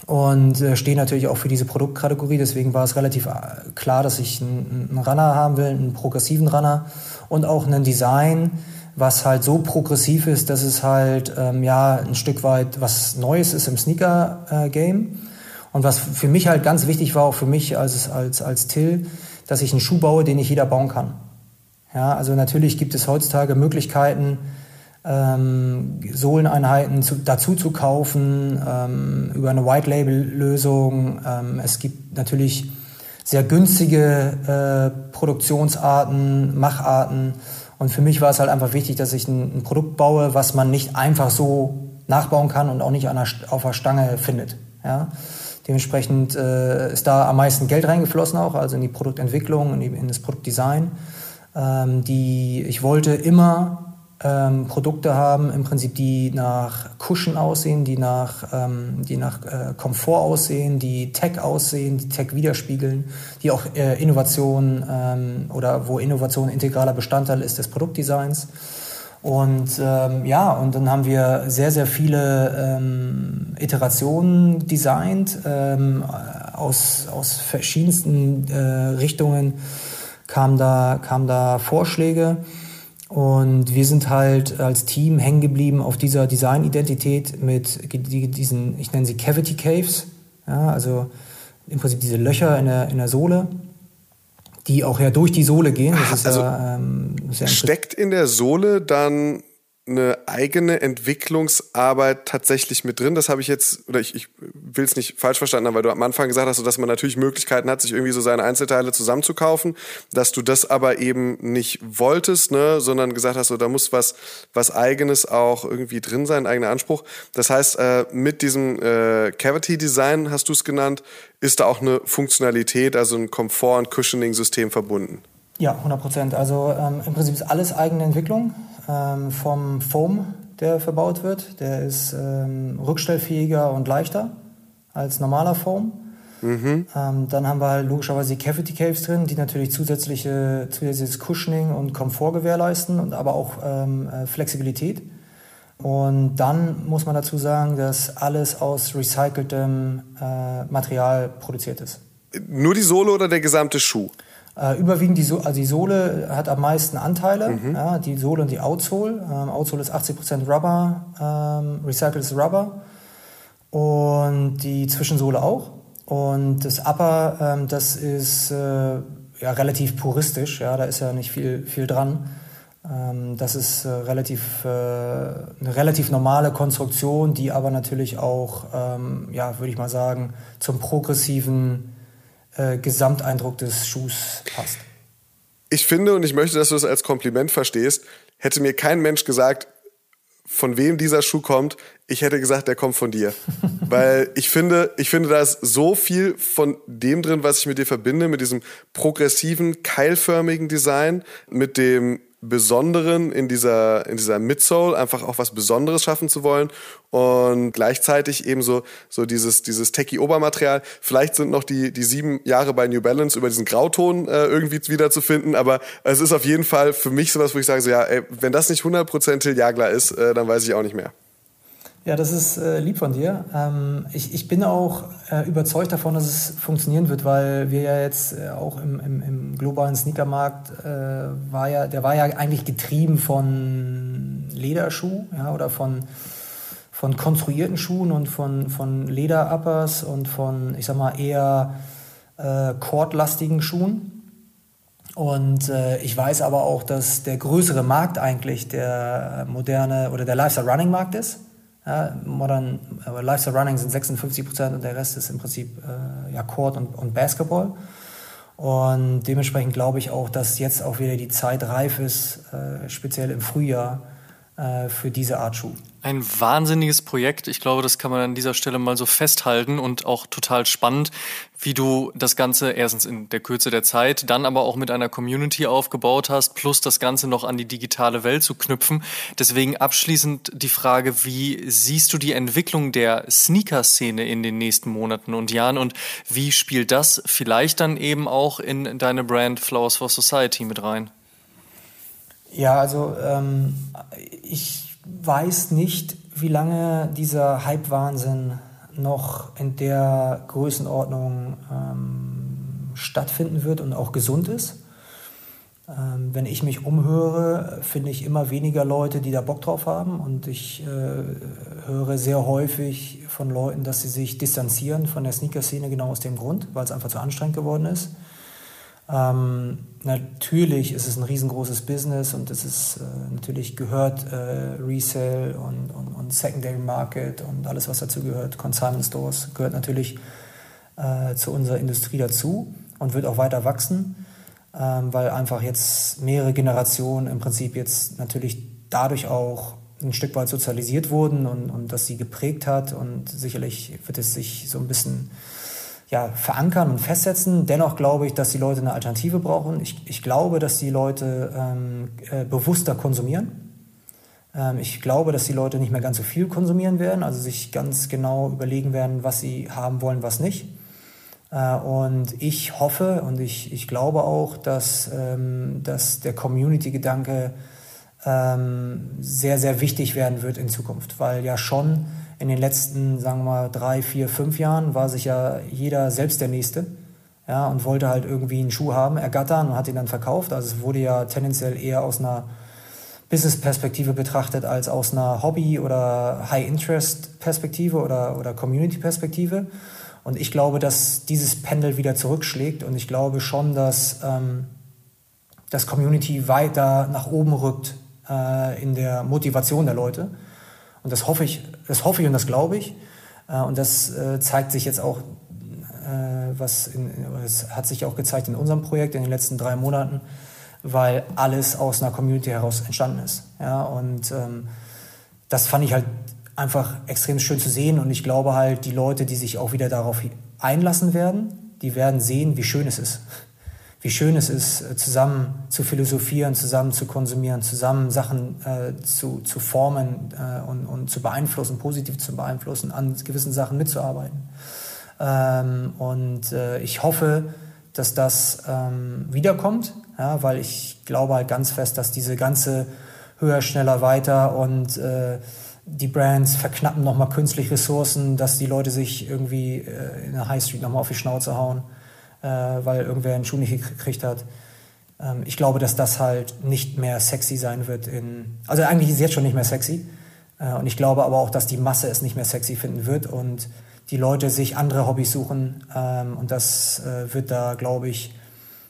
Und äh, stehen natürlich auch für diese Produktkategorie. Deswegen war es relativ äh, klar, dass ich einen, einen Runner haben will, einen progressiven Runner und auch ein Design, was halt so progressiv ist, dass es halt ähm, ja ein Stück weit was Neues ist im Sneaker-Game. Äh, und was für mich halt ganz wichtig war, auch für mich als, als, als Till, dass ich einen Schuh baue, den nicht jeder bauen kann. Ja, also natürlich gibt es heutzutage Möglichkeiten, ähm, Sohleneinheiten zu, dazu zu kaufen ähm, über eine White-Label-Lösung. Ähm, es gibt natürlich sehr günstige äh, Produktionsarten, Macharten. Und für mich war es halt einfach wichtig, dass ich ein, ein Produkt baue, was man nicht einfach so nachbauen kann und auch nicht einer, auf der Stange findet. Ja? Dementsprechend äh, ist da am meisten Geld reingeflossen auch, also in die Produktentwicklung, in, in das Produktdesign. Ähm, die, ich wollte immer ähm, Produkte haben, im Prinzip, die nach Cushion aussehen, die nach, ähm, die nach äh, Komfort aussehen, die Tech aussehen, die Tech widerspiegeln, die auch äh, Innovation ähm, oder wo Innovation integraler Bestandteil ist des Produktdesigns. Und ähm, ja, und dann haben wir sehr, sehr viele ähm, Iterationen designt ähm, aus, aus verschiedensten äh, Richtungen kamen da, kamen da Vorschläge. Und wir sind halt als Team hängen geblieben auf dieser Designidentität mit diesen, ich nenne sie Cavity Caves, ja, also im Prinzip diese Löcher in der, in der Sohle, die auch ja durch die Sohle gehen. Das ist also ja, ähm, steckt in der Sohle dann eine eigene Entwicklungsarbeit tatsächlich mit drin. Das habe ich jetzt, oder ich, ich will es nicht falsch verstanden haben, weil du am Anfang gesagt hast, dass man natürlich Möglichkeiten hat, sich irgendwie so seine Einzelteile zusammenzukaufen, dass du das aber eben nicht wolltest, ne, sondern gesagt hast, so, da muss was, was eigenes auch irgendwie drin sein, eigener Anspruch. Das heißt, äh, mit diesem äh, Cavity Design, hast du es genannt, ist da auch eine Funktionalität, also ein Komfort- und Cushioning-System verbunden. Ja, 100 Prozent. Also ähm, im Prinzip ist alles eigene Entwicklung ähm, vom Foam, der verbaut wird. Der ist ähm, rückstellfähiger und leichter als normaler Foam. Mhm. Ähm, dann haben wir halt logischerweise die Cavity Caves drin, die natürlich zusätzliche, zusätzliches Cushioning und Komfort gewährleisten und aber auch ähm, äh, Flexibilität. Und dann muss man dazu sagen, dass alles aus recyceltem äh, Material produziert ist. Nur die Sohle oder der gesamte Schuh? Äh, überwiegend die, so also die Sohle hat am meisten Anteile, mhm. ja, die Sohle und die Outsole. Ähm, Outsole ist 80% Rubber, ähm, recyceltes Rubber und die Zwischensohle auch. Und das Upper, ähm, das ist äh, ja, relativ puristisch, ja, da ist ja nicht viel, viel dran. Ähm, das ist äh, relativ, äh, eine relativ normale Konstruktion, die aber natürlich auch, ähm, ja, würde ich mal sagen, zum progressiven äh, Gesamteindruck des Schuhs passt. Ich finde, und ich möchte, dass du es das als Kompliment verstehst, hätte mir kein Mensch gesagt, von wem dieser Schuh kommt, ich hätte gesagt, der kommt von dir. Weil ich finde, ich finde, da ist so viel von dem drin, was ich mit dir verbinde, mit diesem progressiven, keilförmigen Design, mit dem Besonderen in dieser, in dieser Midsole, einfach auch was Besonderes schaffen zu wollen und gleichzeitig eben so, so dieses, dieses Techie-Obermaterial. Vielleicht sind noch die, die sieben Jahre bei New Balance über diesen Grauton äh, irgendwie wieder zu finden, aber es ist auf jeden Fall für mich sowas, wo ich sage, so, ja, ey, wenn das nicht 100% Till Jagler ist, äh, dann weiß ich auch nicht mehr. Ja, das ist äh, lieb von dir. Ähm, ich, ich bin auch äh, überzeugt davon, dass es funktionieren wird, weil wir ja jetzt äh, auch im, im, im, globalen Sneakermarkt äh, war ja, der war ja eigentlich getrieben von Lederschuh ja, oder von, von konstruierten Schuhen und von, von Leder-Uppers und von, ich sag mal, eher äh, kordlastigen Schuhen. Und äh, ich weiß aber auch, dass der größere Markt eigentlich der moderne oder der Lifestyle Running Markt ist. Ja, Modern äh, Lifestyle Running sind 56 Prozent und der Rest ist im Prinzip äh, ja, Court und, und Basketball. Und dementsprechend glaube ich auch, dass jetzt auch wieder die Zeit reif ist, äh, speziell im Frühjahr, äh, für diese Art Schuh. Ein wahnsinniges Projekt. Ich glaube, das kann man an dieser Stelle mal so festhalten und auch total spannend, wie du das Ganze erstens in der Kürze der Zeit, dann aber auch mit einer Community aufgebaut hast, plus das Ganze noch an die digitale Welt zu knüpfen. Deswegen abschließend die Frage, wie siehst du die Entwicklung der Sneaker-Szene in den nächsten Monaten und Jahren und wie spielt das vielleicht dann eben auch in deine Brand Flowers for Society mit rein? Ja, also ähm, ich weiß nicht, wie lange dieser Hype-Wahnsinn noch in der Größenordnung ähm, stattfinden wird und auch gesund ist. Ähm, wenn ich mich umhöre, finde ich immer weniger Leute, die da Bock drauf haben. Und ich äh, höre sehr häufig von Leuten, dass sie sich distanzieren von der Sneaker-Szene genau aus dem Grund, weil es einfach zu anstrengend geworden ist. Ähm, natürlich ist es ein riesengroßes Business und es ist äh, natürlich gehört äh, Resale und, und, und, Secondary Market und alles, was dazu gehört, Consignment Stores, gehört natürlich äh, zu unserer Industrie dazu und wird auch weiter wachsen, ähm, weil einfach jetzt mehrere Generationen im Prinzip jetzt natürlich dadurch auch ein Stück weit sozialisiert wurden und, und das sie geprägt hat und sicherlich wird es sich so ein bisschen ja, verankern und festsetzen. Dennoch glaube ich, dass die Leute eine Alternative brauchen. Ich, ich glaube, dass die Leute ähm, äh, bewusster konsumieren. Ähm, ich glaube, dass die Leute nicht mehr ganz so viel konsumieren werden, also sich ganz genau überlegen werden, was sie haben wollen, was nicht. Äh, und ich hoffe und ich, ich glaube auch, dass, ähm, dass der Community-Gedanke ähm, sehr, sehr wichtig werden wird in Zukunft, weil ja schon in den letzten, sagen wir mal, drei, vier, fünf Jahren war sich ja jeder selbst der Nächste ja, und wollte halt irgendwie einen Schuh haben, ergattern und hat ihn dann verkauft. Also es wurde ja tendenziell eher aus einer Business-Perspektive betrachtet als aus einer Hobby- oder High-Interest-Perspektive oder, oder Community-Perspektive. Und ich glaube, dass dieses Pendel wieder zurückschlägt und ich glaube schon, dass ähm, das Community weiter nach oben rückt äh, in der Motivation der Leute. Und das hoffe ich, das hoffe ich und das glaube ich. Äh, und das äh, zeigt sich jetzt auch, äh, was in, es hat sich auch gezeigt in unserem Projekt in den letzten drei Monaten, weil alles aus einer Community heraus entstanden ist. Ja, und ähm, das fand ich halt einfach extrem schön zu sehen. Und ich glaube halt, die Leute, die sich auch wieder darauf einlassen werden, die werden sehen, wie schön es ist wie schön es ist, äh, zusammen zu philosophieren, zusammen zu konsumieren, zusammen Sachen äh, zu, zu formen äh, und, und zu beeinflussen, positiv zu beeinflussen, an gewissen Sachen mitzuarbeiten. Ähm, und äh, ich hoffe, dass das ähm, wiederkommt, ja, weil ich glaube halt ganz fest, dass diese ganze höher, schneller, weiter und äh, die Brands verknappen nochmal künstlich Ressourcen, dass die Leute sich irgendwie äh, in der High Street nochmal auf die Schnauze hauen äh, weil irgendwer einen Schuh nicht gekriegt hat. Ähm, ich glaube, dass das halt nicht mehr sexy sein wird. In, also eigentlich ist es jetzt schon nicht mehr sexy. Äh, und ich glaube aber auch, dass die Masse es nicht mehr sexy finden wird und die Leute sich andere Hobbys suchen. Ähm, und das äh, wird da, glaube ich,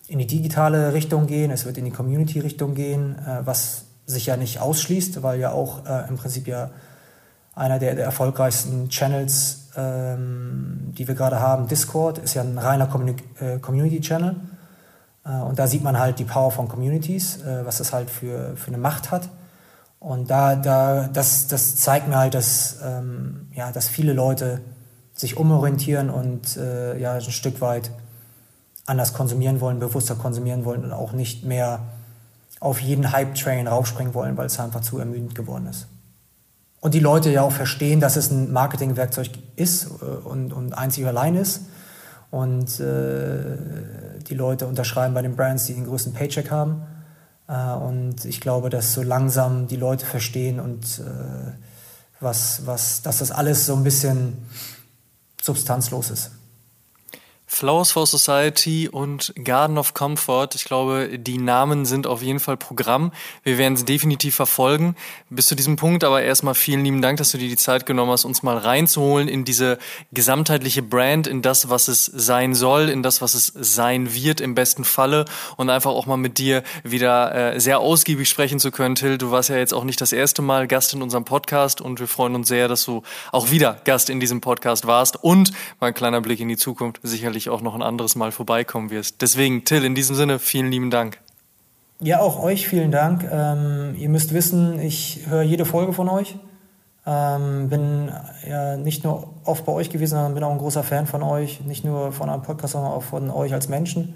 in die digitale Richtung gehen, es wird in die Community-Richtung gehen, äh, was sich ja nicht ausschließt, weil ja auch äh, im Prinzip ja einer der, der erfolgreichsten Channels ähm, die wir gerade haben, Discord, ist ja ein reiner äh, Community-Channel. Äh, und da sieht man halt die Power von Communities, äh, was das halt für, für eine Macht hat. Und da, da, das, das zeigt mir halt, dass, ähm, ja, dass viele Leute sich umorientieren und äh, ja, ein Stück weit anders konsumieren wollen, bewusster konsumieren wollen und auch nicht mehr auf jeden Hype-Train raufspringen wollen, weil es einfach zu ermüdend geworden ist und die Leute ja auch verstehen, dass es ein Marketingwerkzeug ist äh, und, und einzig allein ist. Und äh, die Leute unterschreiben bei den Brands, die den größten Paycheck haben. Äh, und ich glaube, dass so langsam die Leute verstehen und äh, was, was, dass das alles so ein bisschen substanzlos ist. Flowers for Society und Garden of Comfort. Ich glaube, die Namen sind auf jeden Fall Programm. Wir werden sie definitiv verfolgen. Bis zu diesem Punkt aber erstmal vielen lieben Dank, dass du dir die Zeit genommen hast, uns mal reinzuholen in diese gesamtheitliche Brand, in das, was es sein soll, in das, was es sein wird im besten Falle und einfach auch mal mit dir wieder äh, sehr ausgiebig sprechen zu können. Till, du warst ja jetzt auch nicht das erste Mal Gast in unserem Podcast und wir freuen uns sehr, dass du auch wieder Gast in diesem Podcast warst und mal ein kleiner Blick in die Zukunft sicherlich sicherlich auch noch ein anderes Mal vorbeikommen wirst. Deswegen, Till, in diesem Sinne, vielen lieben Dank. Ja, auch euch vielen Dank. Ähm, ihr müsst wissen, ich höre jede Folge von euch. Ähm, bin ja nicht nur oft bei euch gewesen, sondern bin auch ein großer Fan von euch. Nicht nur von einem Podcast, sondern auch von euch als Menschen.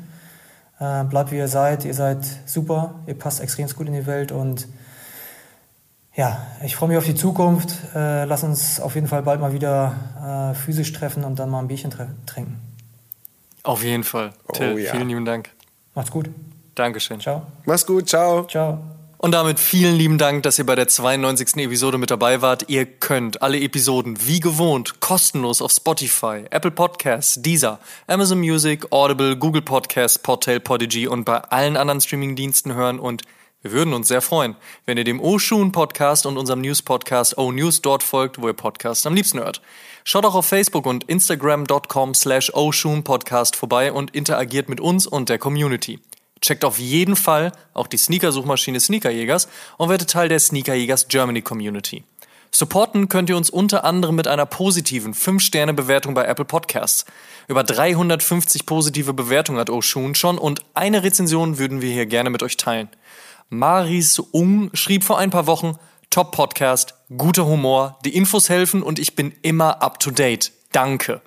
Äh, bleibt wie ihr seid. Ihr seid super. Ihr passt extrem gut in die Welt und ja, ich freue mich auf die Zukunft. Äh, lass uns auf jeden Fall bald mal wieder äh, physisch treffen und dann mal ein Bierchen trinken. Auf jeden Fall. Oh, Till, ja. vielen lieben Dank. Macht's gut. Dankeschön. Ciao. Mach's gut. Ciao. Ciao. Und damit vielen lieben Dank, dass ihr bei der 92. Episode mit dabei wart. Ihr könnt alle Episoden wie gewohnt kostenlos auf Spotify, Apple Podcasts, Deezer, Amazon Music, Audible, Google Podcasts, Portal, Podigy und bei allen anderen Streamingdiensten hören und wir würden uns sehr freuen, wenn ihr dem O-Shoon Podcast und unserem News Podcast O News dort folgt, wo ihr Podcasts am liebsten hört. Schaut auch auf Facebook und Instagram.com slash Podcast vorbei und interagiert mit uns und der Community. Checkt auf jeden Fall auch die Sneaker-Suchmaschine Sneakerjägers und werdet Teil der Sneakerjägers Germany Community. Supporten könnt ihr uns unter anderem mit einer positiven 5-Sterne-Bewertung bei Apple Podcasts. Über 350 positive Bewertungen hat Oshun schon und eine Rezension würden wir hier gerne mit euch teilen. Maris Ung schrieb vor ein paar Wochen, Top-Podcast, guter Humor, die Infos helfen und ich bin immer up to date. Danke.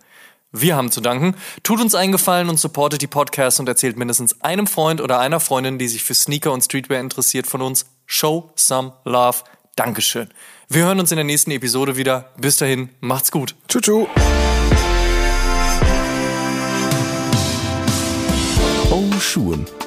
Wir haben zu danken. Tut uns einen Gefallen und supportet die Podcasts und erzählt mindestens einem Freund oder einer Freundin, die sich für Sneaker und Streetwear interessiert, von uns. Show some love. Dankeschön. Wir hören uns in der nächsten Episode wieder. Bis dahin, macht's gut. Tschu-tschu. Oh Schuhen,